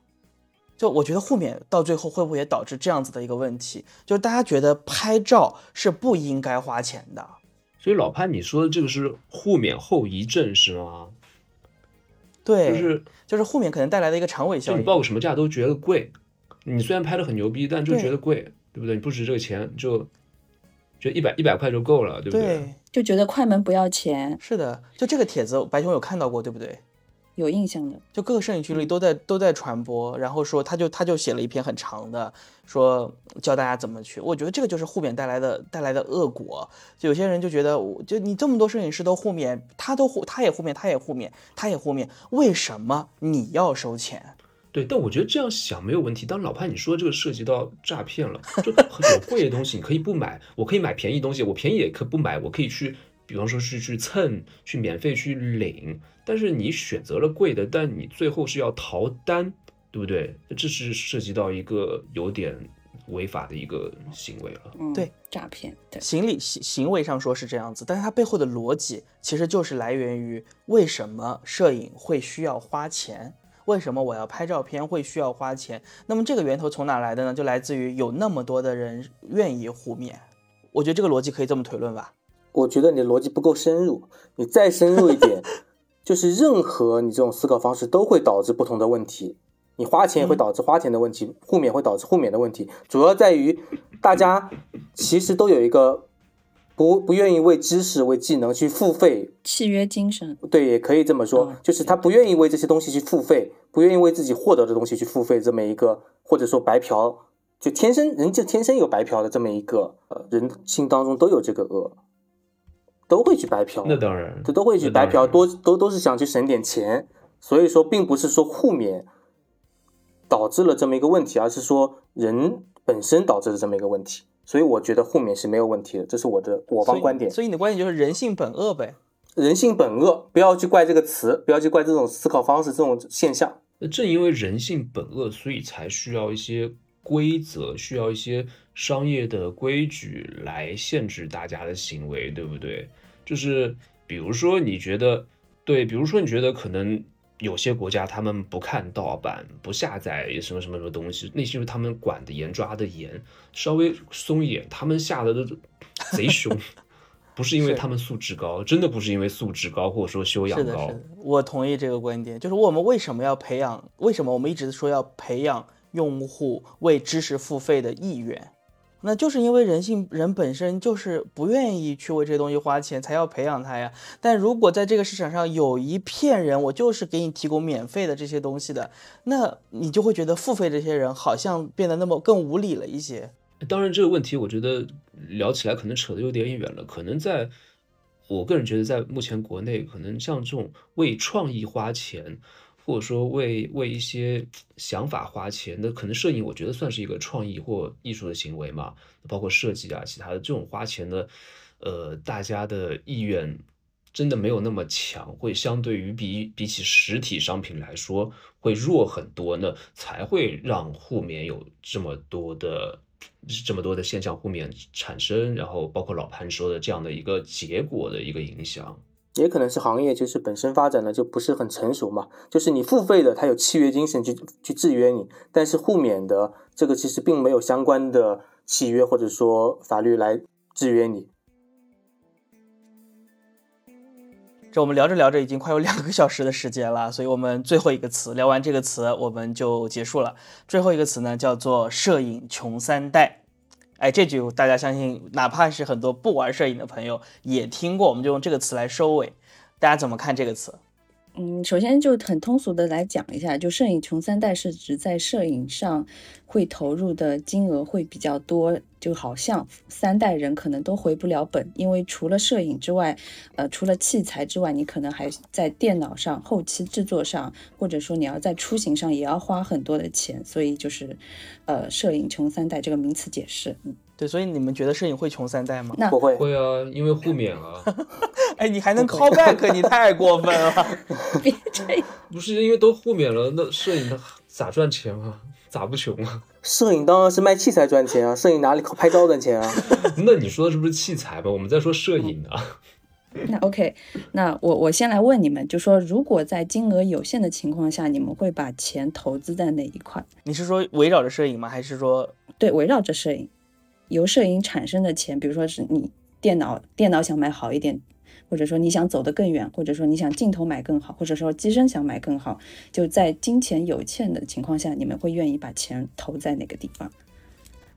就我觉得互免到最后会不会也导致这样子的一个问题？就是大家觉得拍照是不应该花钱的。所以老潘，你说的这个是互免后遗症是吗？对，就是就是后面可能带来的一个长尾效应。就你报个什么价都觉得贵，你虽然拍的很牛逼，但就觉得贵，对不对？你不值这个钱，就就一百一百块就够了，对不对？就觉得快门不要钱，是的，就这个帖子，白熊有看到过，对不对？有印象的。就各个摄影群里都在都在传播，然后说他就他就写了一篇很长的，说教大家怎么去。我觉得这个就是互勉带来的带来的恶果。就有些人就觉得，我就你这么多摄影师都互勉，他都互他也互勉，他也互勉，他也互勉，为什么你要收钱？对，但我觉得这样想没有问题。但老潘你说这个涉及到诈骗了，就很有贵的东西你可以不买，我可以买便宜东西，我便宜也可不买，我可以去，比方说是去蹭，去免费去领。但是你选择了贵的，但你最后是要逃单，对不对？这是涉及到一个有点违法的一个行为了。嗯，对，诈骗，对，行理行行为上说是这样子，但是它背后的逻辑其实就是来源于为什么摄影会需要花钱。为什么我要拍照片会需要花钱？那么这个源头从哪来的呢？就来自于有那么多的人愿意互免。我觉得这个逻辑可以这么推论吧。我觉得你的逻辑不够深入，你再深入一点，就是任何你这种思考方式都会导致不同的问题。你花钱会导致花钱的问题，互免会导致互免的问题，主要在于大家其实都有一个不不愿意为知识、为技能去付费。契约精神，对，也可以这么说嗯，就是他不愿意为这些东西去付费，不愿意为自己获得的东西去付费，这么一个或者说白嫖，就天生人就天生有白嫖的这么一个呃人心当中都有这个恶，都会去白嫖，那当然，这都会去白嫖，然多都都是想去省点钱，所以说并不是说互免导致了这么一个问题，而是说人本身导致了这么一个问题，所以我觉得互免是没有问题的，这是我的我方观点。所以你的观点就是人性本恶呗。人性本恶，不要去怪这个词，不要去怪这种思考方式、这种现象。那正因为人性本恶，所以才需要一些规则，需要一些商业的规矩来限制大家的行为，对不对？就是比如说，你觉得对，比如说你觉得可能有些国家他们不看盗版，不下载什么什么什么东西，那是他们管的严，抓的严，稍微松一点，他们下的都贼凶。不是因为他们素质高，真的不是因为素质高或者说修养是的，高是，的，我同意这个观点。就是我们为什么要培养？为什么我们一直说要培养用户为知识付费的意愿？那就是因为人性人本身就是不愿意去为这些东西花钱，才要培养他呀。但如果在这个市场上有一片人，我就是给你提供免费的这些东西的，那你就会觉得付费这些人好像变得那么更无理了一些。当然，这个问题我觉得聊起来可能扯得有点远了。可能在我个人觉得，在目前国内，可能像这种为创意花钱，或者说为为一些想法花钱，那可能摄影我觉得算是一个创意或艺术的行为嘛，包括设计啊，其他的这种花钱的，呃，大家的意愿真的没有那么强，会相对于比比起实体商品来说会弱很多呢，才会让互免有这么多的。这么多的现象互免产生，然后包括老潘说的这样的一个结果的一个影响。也可能是行业就是本身发展的就不是很成熟嘛，就是你付费的，它有契约精神去去制约你，但是互免的这个其实并没有相关的契约或者说法律来制约你。这我们聊着聊着已经快有两个小时的时间了，所以我们最后一个词聊完这个词我们就结束了。最后一个词呢叫做摄影穷三代，哎，这句大家相信哪怕是很多不玩摄影的朋友也听过，我们就用这个词来收尾。大家怎么看这个词？嗯，首先就很通俗的来讲一下，就摄影穷三代是指在摄影上会投入的金额会比较多，就好像三代人可能都回不了本，因为除了摄影之外，呃，除了器材之外，你可能还在电脑上、后期制作上，或者说你要在出行上也要花很多的钱，所以就是，呃，摄影穷三代这个名词解释，嗯。对，所以你们觉得摄影会穷三代吗？那不会，会啊，因为互免啊。哎，你还能 call back，你太过分了。别这样，不是因为都互免了，那摄影咋赚钱啊？咋不穷啊？摄影当然是卖器材赚钱啊，摄影哪里靠拍照赚钱啊？那你说的是不是器材吧？我们在说摄影啊。那 OK，那我我先来问你们，就说如果在金额有限的情况下，你们会把钱投资在哪一块？你是说围绕着摄影吗？还是说对围绕着摄影？由摄影产生的钱，比如说是你电脑电脑想买好一点，或者说你想走得更远，或者说你想镜头买更好，或者说机身想买更好，就在金钱有限的情况下，你们会愿意把钱投在哪个地方？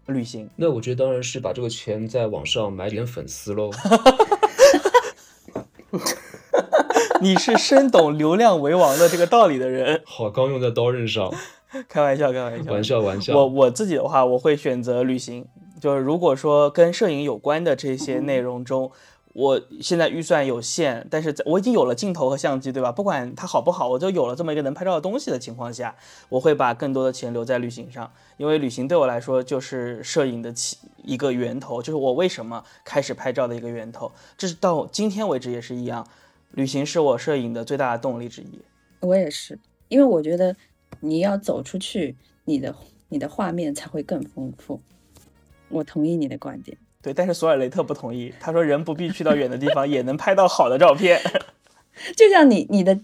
旅行？那我觉得当然是把这个钱在网上买点粉丝喽。你是深懂流量为王的这个道理的人。好，刚用在刀刃上。开玩笑，开玩笑，玩笑，玩笑。我我自己的话，我会选择旅行。就是如果说跟摄影有关的这些内容中，我现在预算有限，但是我已经有了镜头和相机，对吧？不管它好不好，我就有了这么一个能拍照的东西的情况下，我会把更多的钱留在旅行上，因为旅行对我来说就是摄影的起一个源头，就是我为什么开始拍照的一个源头。这是到今天为止也是一样，旅行是我摄影的最大的动力之一。我也是，因为我觉得你要走出去，你的你的画面才会更丰富。我同意你的观点，对，但是索尔雷特不同意。他说人不必去到远的地方，也能拍到好的照片。就像你你的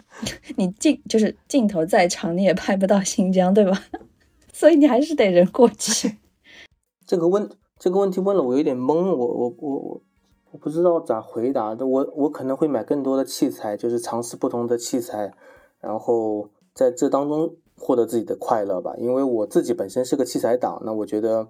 你镜就是镜头再长，你也拍不到新疆，对吧？所以你还是得人过去。这个问这个问题问了我有点懵，我我我我我不知道咋回答的。我我可能会买更多的器材，就是尝试不同的器材，然后在这当中获得自己的快乐吧。因为我自己本身是个器材党，那我觉得。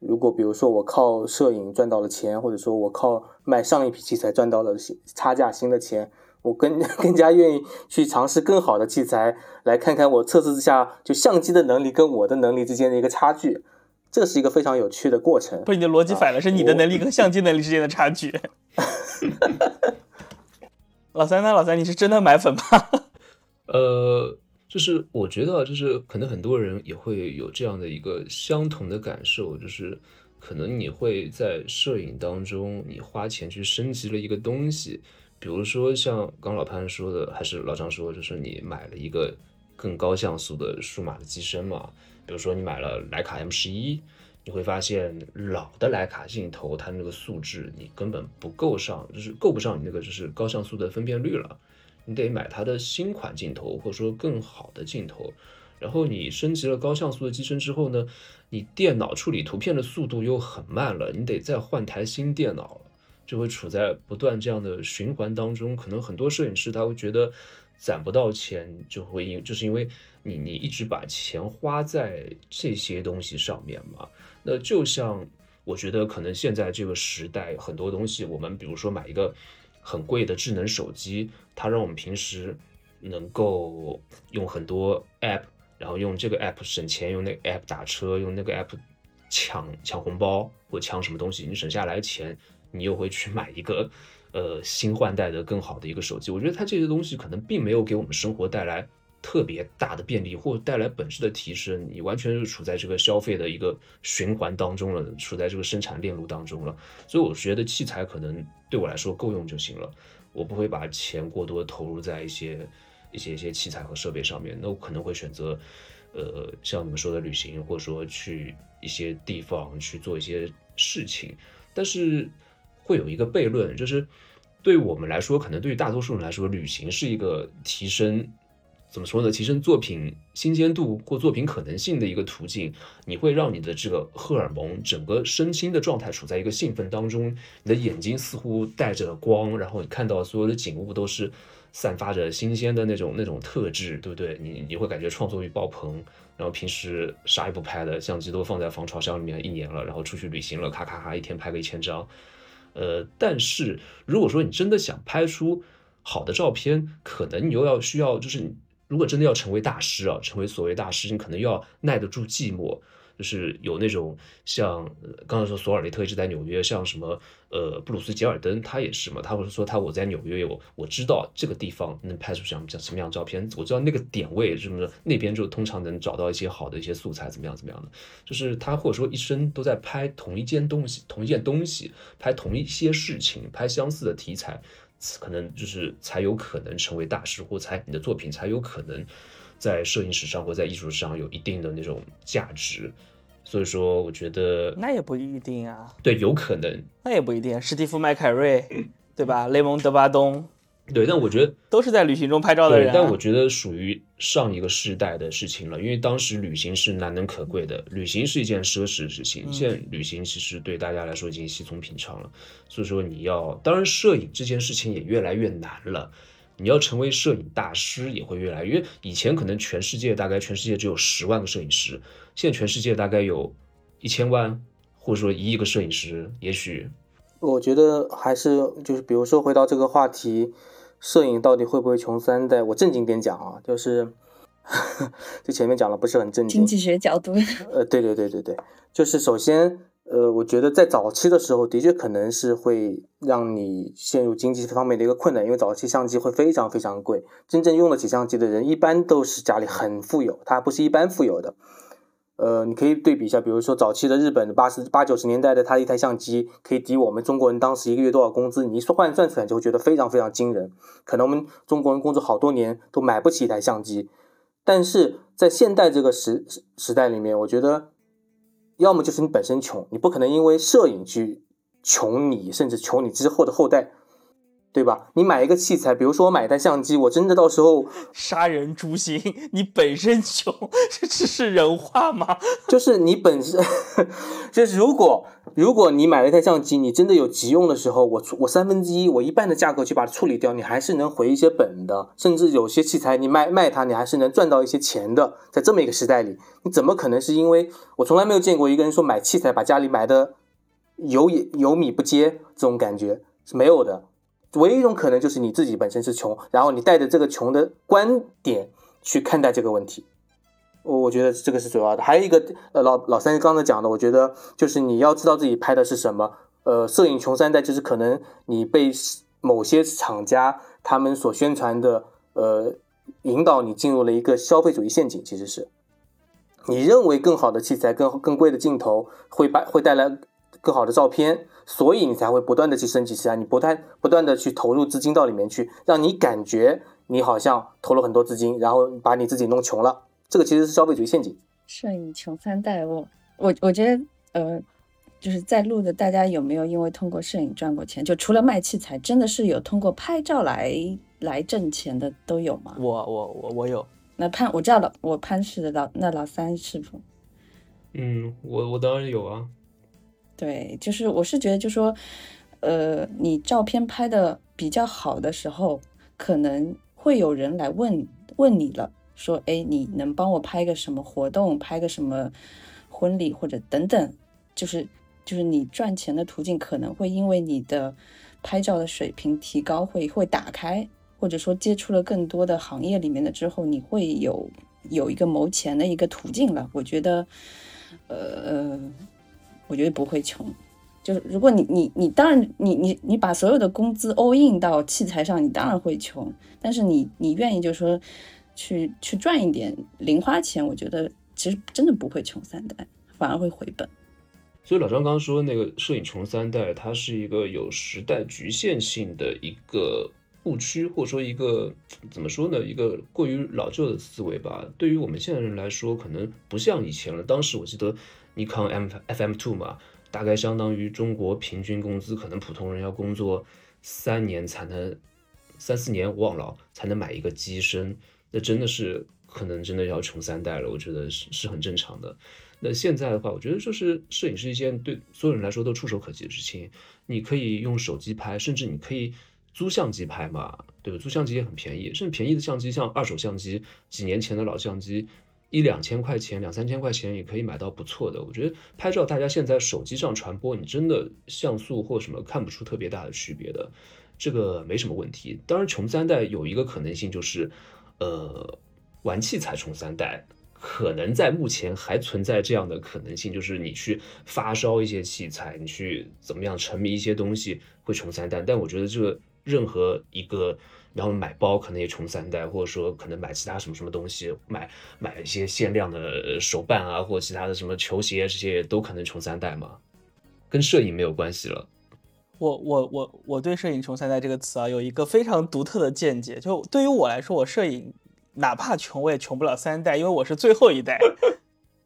如果比如说我靠摄影赚到了钱，或者说我靠卖上一批器材赚到了差价新的钱，我更更加愿意去尝试更好的器材，来看看我测试之下就相机的能力跟我的能力之间的一个差距，这是一个非常有趣的过程。不是你的逻辑反了，是你的能力跟相机能力之间的差距。老三呢？老三，你是真的买粉吗？呃。就是我觉得，就是可能很多人也会有这样的一个相同的感受，就是可能你会在摄影当中，你花钱去升级了一个东西，比如说像刚老潘说的，还是老张说，就是你买了一个更高像素的数码的机身嘛，比如说你买了徕卡 M 十一，你会发现老的徕卡镜头它那个素质你根本不够上，就是够不上你那个就是高像素的分辨率了。你得买它的新款镜头，或者说更好的镜头，然后你升级了高像素的机身之后呢，你电脑处理图片的速度又很慢了，你得再换台新电脑了，就会处在不断这样的循环当中。可能很多摄影师他会觉得攒不到钱，就会因就是因为你你一直把钱花在这些东西上面嘛。那就像我觉得可能现在这个时代很多东西，我们比如说买一个。很贵的智能手机，它让我们平时能够用很多 app，然后用这个 app 省钱，用那个 app 打车，用那个 app 抢抢红包或抢什么东西，你省下来钱，你又会去买一个呃新换代的更好的一个手机。我觉得它这些东西可能并没有给我们生活带来。特别大的便利或带来本质的提升，你完全是处在这个消费的一个循环当中了，处在这个生产链路当中了。所以我觉得器材可能对我来说够用就行了，我不会把钱过多投入在一些一些一些器材和设备上面。那我可能会选择，呃，像你们说的旅行，或者说去一些地方去做一些事情。但是会有一个悖论，就是对我们来说，可能对于大多数人来说，旅行是一个提升。怎么说呢？提升作品新鲜度或作品可能性的一个途径，你会让你的这个荷尔蒙整个身心的状态处在一个兴奋当中，你的眼睛似乎带着光，然后你看到所有的景物都是散发着新鲜的那种那种特质，对不对？你你会感觉创作欲爆棚，然后平时啥也不拍的相机都放在防潮箱里面一年了，然后出去旅行了，咔咔咔一天拍个一千张，呃，但是如果说你真的想拍出好的照片，可能你又要需要就是。如果真的要成为大师啊，成为所谓大师，你可能要耐得住寂寞，就是有那种像刚才说索尔雷特一直在纽约，像什么呃布鲁斯杰尔登他也是嘛，他不是说他我在纽约有我知道这个地方能拍出什么什么样照片，我知道那个点位什么的，那边就通常能找到一些好的一些素材，怎么样怎么样的，就是他或者说一生都在拍同一件东西，同一件东西，拍同一些事情，拍相似的题材。可能就是才有可能成为大师，或才你的作品才有可能在摄影史上或在艺术上有一定的那种价值。所以说，我觉得那也不一定啊。对，有可能。那也不一定。史蒂夫·麦凯瑞，对吧？雷蒙·德巴东。对，但我觉得都是在旅行中拍照的人。但我觉得属于上一个世代的事情了，因为当时旅行是难能可贵的，旅行是一件奢侈的事情。现在旅行其实对大家来说已经稀松平常了。所以说，你要当然，摄影这件事情也越来越难了。你要成为摄影大师也会越来越。以前可能全世界大概全世界只有十万个摄影师，现在全世界大概有一千万，或者说一亿个摄影师。也许，我觉得还是就是比如说回到这个话题。摄影到底会不会穷三代？我正经点讲啊，就是 就前面讲了不是很正经。经济学角度。呃，对对对对对，就是首先，呃，我觉得在早期的时候，的确可能是会让你陷入经济方面的一个困难，因为早期相机会非常非常贵，真正用得起相机的人一般都是家里很富有，他不是一般富有的。呃，你可以对比一下，比如说早期的日本八十八九十年代的，他一台相机可以抵我们中国人当时一个月多少工资？你一说换算出来，就会觉得非常非常惊人。可能我们中国人工作好多年都买不起一台相机，但是在现代这个时时代里面，我觉得要么就是你本身穷，你不可能因为摄影去穷你，甚至穷你之后的后代。对吧？你买一个器材，比如说我买一台相机，我真的到时候杀人诛心，你本身穷，这这是人话吗？就是你本身，就是如果如果你买了一台相机，你真的有急用的时候，我我三分之一，我一半的价格去把它处理掉，你还是能回一些本的，甚至有些器材你卖卖它，你还是能赚到一些钱的。在这么一个时代里，你怎么可能是因为我从来没有见过一个人说买器材把家里买的有有米不接这种感觉是没有的。唯一一种可能就是你自己本身是穷，然后你带着这个穷的观点去看待这个问题，我我觉得这个是主要的。还有一个，呃，老老三刚才讲的，我觉得就是你要知道自己拍的是什么。呃，摄影穷三代就是可能你被某些厂家他们所宣传的，呃，引导你进入了一个消费主义陷阱。其实是你认为更好的器材、更更贵的镜头会把会带来更好的照片。所以你才会不断的去升级其他，你不断不断的去投入资金到里面去，让你感觉你好像投了很多资金，然后把你自己弄穷了。这个其实是消费主义陷阱。摄影穷三代，我我我觉得，呃，就是在录的大家有没有因为通过摄影赚过钱？就除了卖器材，真的是有通过拍照来来挣钱的都有吗？我我我我有。那潘我知道了，我潘氏的老那老三是否？嗯，我我当然有啊。对，就是我是觉得，就说，呃，你照片拍的比较好的时候，可能会有人来问问你了，说，哎，你能帮我拍个什么活动，拍个什么婚礼或者等等，就是就是你赚钱的途径可能会因为你的拍照的水平提高，会会打开，或者说接触了更多的行业里面的之后，你会有有一个谋钱的一个途径了。我觉得，呃。我觉得不会穷，就是如果你你你当然你你你把所有的工资 all in 到器材上，你当然会穷。但是你你愿意就是说去去赚一点零花钱，我觉得其实真的不会穷三代，反而会回本。所以老张刚刚说那个摄影穷三代，它是一个有时代局限性的一个误区，或者说一个怎么说呢？一个过于老旧的思维吧。对于我们现在人来说，可能不像以前了。当时我记得。尼康 M FM Two 嘛，大概相当于中国平均工资，可能普通人要工作三年才能三四年忘了才能买一个机身，那真的是可能真的要穷三代了，我觉得是是很正常的。那现在的话，我觉得就是摄影是一件对所有人来说都触手可及的事情。你可以用手机拍，甚至你可以租相机拍嘛，对吧？租相机也很便宜，甚至便宜的相机，像二手相机，几年前的老相机，一两千块钱、两三千块钱也可以买到不错的。我觉得拍照，大家现在手机上传播，你真的像素或什么看不出特别大的区别的，这个没什么问题。当然，穷三代有一个可能性就是，呃，玩器材穷三代。可能在目前还存在这样的可能性，就是你去发烧一些器材，你去怎么样沉迷一些东西会穷三代。但我觉得这个任何一个，然后买包可能也穷三代，或者说可能买其他什么什么东西，买买一些限量的手办啊，或者其他的什么球鞋这些都可能穷三代嘛，跟摄影没有关系了。我我我我对摄影穷三代这个词啊有一个非常独特的见解，就对于我来说，我摄影。哪怕穷，我也穷不了三代，因为我是最后一代。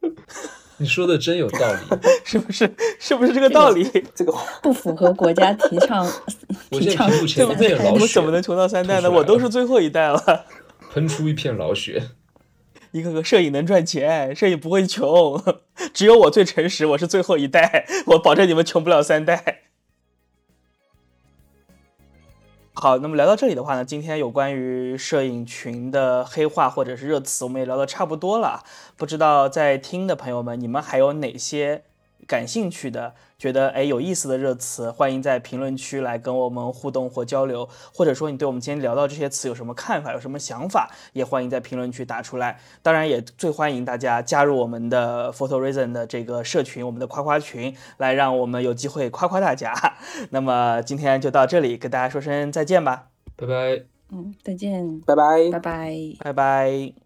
你说的真有道理，是不是？是不是这个道理？这个 不符合国家提倡。提倡对不对？我怎么能穷到三代呢？我都是最后一代了。喷出一片老血。一个个摄影能赚钱，摄影不会穷，只有我最诚实，我是最后一代，我保证你们穷不了三代。好，那么聊到这里的话呢，今天有关于摄影群的黑话或者是热词，我们也聊得差不多了。不知道在听的朋友们，你们还有哪些？感兴趣的，觉得哎有意思的热词，欢迎在评论区来跟我们互动或交流，或者说你对我们今天聊到这些词有什么看法，有什么想法，也欢迎在评论区打出来。当然，也最欢迎大家加入我们的 Photo Reason 的这个社群，我们的夸夸群，来让我们有机会夸夸大家。那么今天就到这里，跟大家说声再见吧，拜拜。嗯，再见，拜拜，拜拜，拜拜。